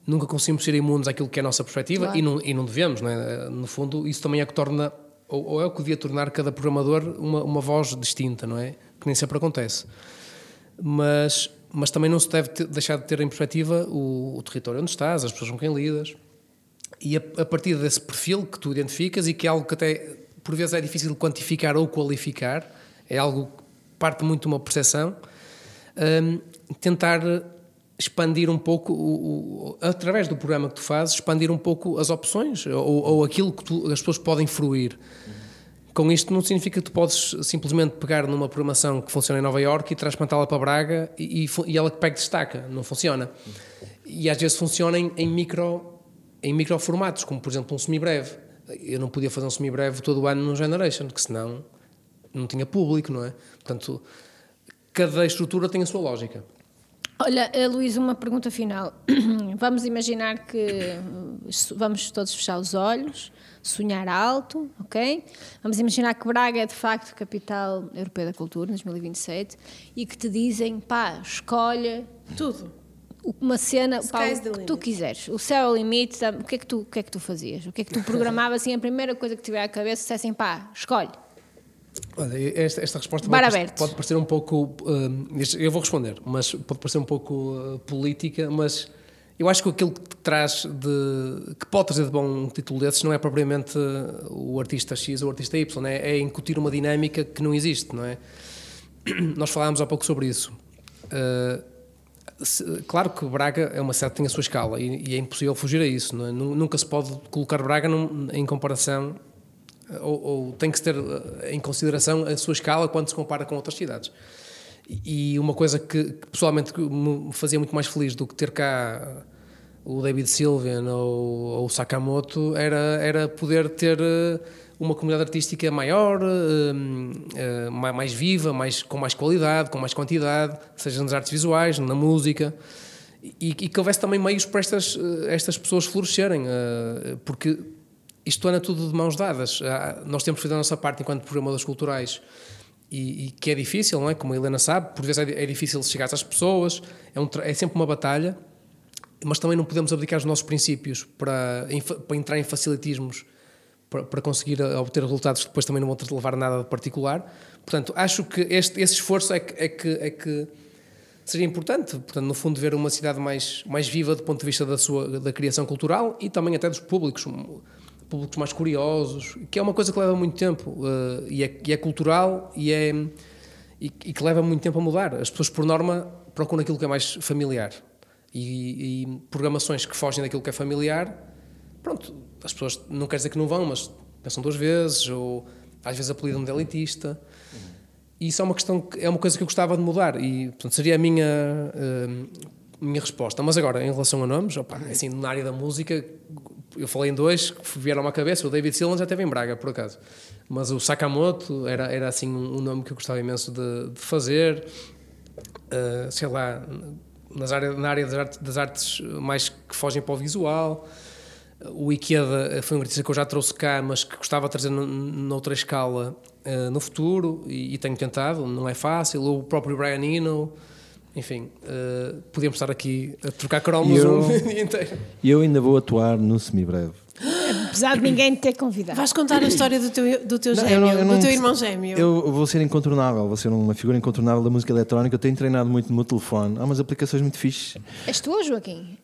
nunca conseguimos ser imunes àquilo que é a nossa perspectiva Claro. e, não, e não devemos, não é? No fundo, isso também é que torna, ou, ou é o que devia tornar cada programador uma, uma voz distinta, não é? Que nem sempre acontece mas, mas também não se deve ter- deixar de ter em perspectiva o, o território onde estás, as pessoas com quem lidas. E a, a partir desse perfil que tu identificas e que é algo que até por vezes é difícil de quantificar ou qualificar, é algo que parte muito de uma percepção, hum, tentar expandir um pouco, o, o- através do programa que tu fazes, expandir um pouco as opções ou, ou aquilo que tu- as pessoas podem fruir. Com isto não significa que tu podes simplesmente pegar numa programação que funciona em Nova Iorque e transplantá-la para Braga e, e ela que pega destaca. Não funciona. E às vezes funciona em, em micro em micro formatos, como por exemplo um semibreve. Eu não podia fazer um semibreve todo o ano no Generation, que senão não tinha público, não é? Portanto, cada estrutura tem a sua lógica. Olha, eh, Luís, uma pergunta final. Vamos imaginar que eh, vamos todos fechar os olhos, sonhar alto, ok? Vamos imaginar que Braga é de facto capital europeia da cultura, em 2027, e que te dizem, pá, escolhe Tudo. uma cena pá, o que tu quiseres. O céu é o limite, sabe? o que, é que tu, o que é que tu fazias? O que é que tu programavas assim, a primeira coisa que tiver à cabeça, dissessem, pá, escolhe. Olha, esta, esta resposta pode, pode parecer um pouco. hum, eu vou responder, mas pode parecer um pouco uh, política, mas eu acho que aquilo que traz de. que pode trazer de bom um título desses não é propriamente uh, o artista X ou o artista Y, é? é incutir uma dinâmica que não existe, não é? Nós falámos há pouco sobre isso. Uh, claro que Braga é uma cidade que tem a sua escala e, e é impossível fugir a isso. é? Nu- Nunca se pode colocar Braga num- em comparação ou, ou tem que se ter eh, em consideração a sua escala quando se compara com outras cidades. E uma coisa que, que pessoalmente me fazia muito mais feliz do que ter cá o David Sylvian ou, ou o Sakamoto era, era poder ter eh, uma comunidade artística maior, eh, eh, ma- mais viva, mais, com mais qualidade, com mais quantidade, seja nas artes visuais, na música. E, e que houvesse também meios para estas, estas pessoas florescerem, porque isto anda tudo de mãos dadas. Ah, Nós temos feito a nossa parte enquanto programadores culturais e, e que é difícil, não é? Como a Helena sabe, por vezes é, é difícil chegar às pessoas, é, um é sempre uma batalha, mas também não podemos abdicar dos nossos princípios para, para entrar em facilitismos para, para conseguir obter resultados que depois também não vão levar nada de particular. Portanto, acho que este, esse esforço é que, é que, é que seria importante, portanto, no fundo, ver uma cidade mais, mais viva do ponto de vista da, sua, da criação cultural e também até dos públicos, públicos mais curiosos, que é uma coisa que leva muito tempo eh, e, é, e é cultural e, é, e, e que leva muito tempo a mudar. As pessoas, por norma, procuram aquilo que é mais familiar. e, e programações que fogem daquilo que é familiar, pronto, as pessoas não quer dizer que não vão, mas pensam duas vezes, ou às vezes apelidam de elitista. E isso é uma questão, que- é uma coisa que eu gostava de mudar e, portanto, seria a minha, eh, minha resposta. Mas agora, em relação a nomes, opa, assim, na área da música, eu falei em dois que vieram à cabeça. O David Silva já esteve em Braga, por acaso. Mas o Sakamoto era, era assim, um nome que eu gostava imenso de, de fazer. Uh, sei lá, nas área, na área das artes, das artes mais que fogem para o visual. O Ikeda foi um artista que eu já trouxe cá, mas que gostava de trazer noutra escala uh, no futuro e, e tenho tentado, não é fácil. O próprio Brian Eno, enfim, uh, podíamos estar aqui a trocar cromos E eu- um dia inteiro. E eu ainda vou atuar no semibreve. Apesar de ninguém te ter convidado. Vais contar a história do teu, do teu Não, eu gêmeo, não- eu não- do teu irmão gêmeo. Eu vou ser incontornável, vou ser uma figura incontornável da música eletrónica. Eu tenho treinado muito no meu telefone. Há umas aplicações muito fixes. És tu ou Joaquim?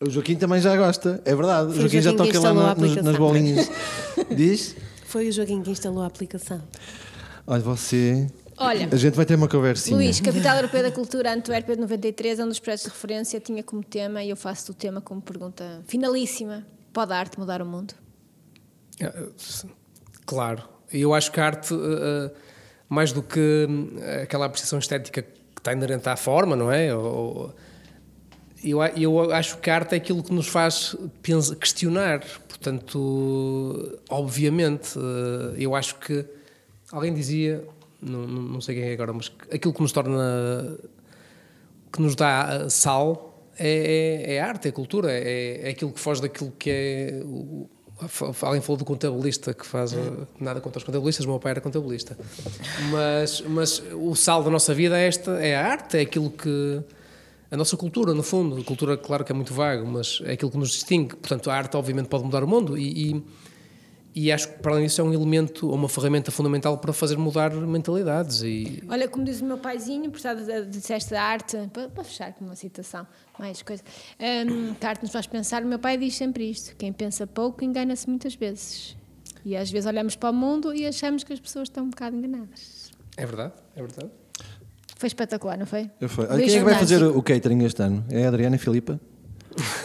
O Joaquim também já gosta, é verdade. Foi o o Joaquim já Joaquim que toca lá na- nas, nas bolinhas. Diz? Foi o Joaquim que instalou a aplicação. Olha, você. Olha, A gente vai ter uma conversinha. Luís, Capital Europeia da Cultura, Antuérpia de 93, é um dos projetos de referência, tinha como tema, e eu faço o tema como pergunta finalíssima: pode a arte mudar o mundo? É, Claro, eu acho que a arte, eh, eh, mais do que aquela apreciação estética que está inerente à forma, não é? Ou- Eu, acho que a arte é aquilo que nos faz pens- questionar. Portanto, obviamente, eh, eu acho que alguém dizia, não, não sei quem é agora, mas aquilo que nos torna que nos dá uh, sal é, é, é arte, é cultura, é, é aquilo que foge daquilo que é. O, alguém falou do contabilista que faz uh, nada contra os contabilistas, meu pai era contabilista. Mas, mas o sal da nossa vida é esta, é a arte, é aquilo que. A nossa cultura, no fundo, a cultura, claro que é muito vago, mas é aquilo que nos distingue. Portanto, a arte, obviamente, pode mudar o mundo e, e acho que, para além disso, é um elemento ou uma ferramenta fundamental para fazer mudar mentalidades. E, Olha, como diz o meu paizinho, por causa da- disseste da arte, para, para fechar com uma citação, mais coisa, hum, que a arte nos faz pensar, o meu pai diz sempre isto: quem pensa pouco engana-se muitas vezes. E às vezes olhamos para o mundo e achamos que as pessoas estão um bocado enganadas. é verdade, é verdade. Foi espetacular, não foi? Luís quem é que vai fazer o catering este ano? É a Adriana e a Filipa?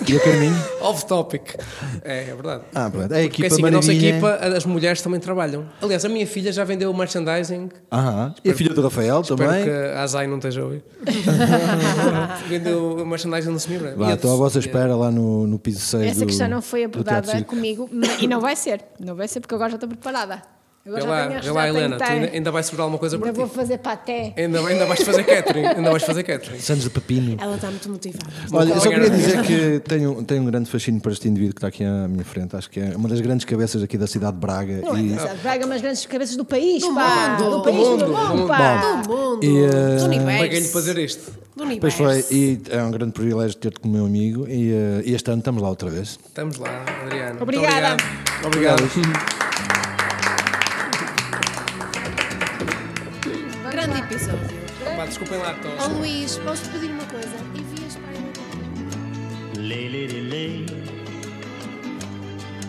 E a Carminho? Off topic. É, é verdade. Ah, pronto. É a Porque equipa assim, a nossa equipa, as mulheres também trabalham. Aliás, a minha filha já vendeu o merchandising. Aham. E a filha do Rafael Espero também? que a Azai não esteja a ouvir. vendeu o merchandising no semi-breve. Vá, estou à vossa espera lá no, no piso 6 Essa do, questão não foi abordada comigo e não vai ser. Não vai ser porque agora já estou preparada. Agora Vê já lá, vê lá Helena, ainda, ainda vais segurar alguma coisa ainda para vou ti. fazer paté. Ainda, ainda vais fazer catering. Ainda vais fazer catering. Santos de Pepino. Ela está muito motivada. Olha, eu só queria dizer que tenho, tenho um grande fascínio por este indivíduo que está aqui à minha frente. Acho que é uma das grandes cabeças aqui da cidade de Braga. Não é e, verdade. Braga é umas grandes cabeças do país, Do pá. mundo, do do país, do mundo, do mundo. pá. Do mundo, E, eh, do Paguei-lhe universo. fazer isto. Do Pois universo. foi, e é um grande privilégio ter-te como meu amigo. E, eh, e este ano estamos lá outra vez. Estamos lá, Adriano. Muito Obrigada. Obrigado. obrigado. Desculpem lá, Ó tosse. Luís, posso-te pedir uma coisa? Envias para aí Lay, lady, lay.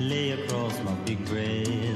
Lay across my big bed.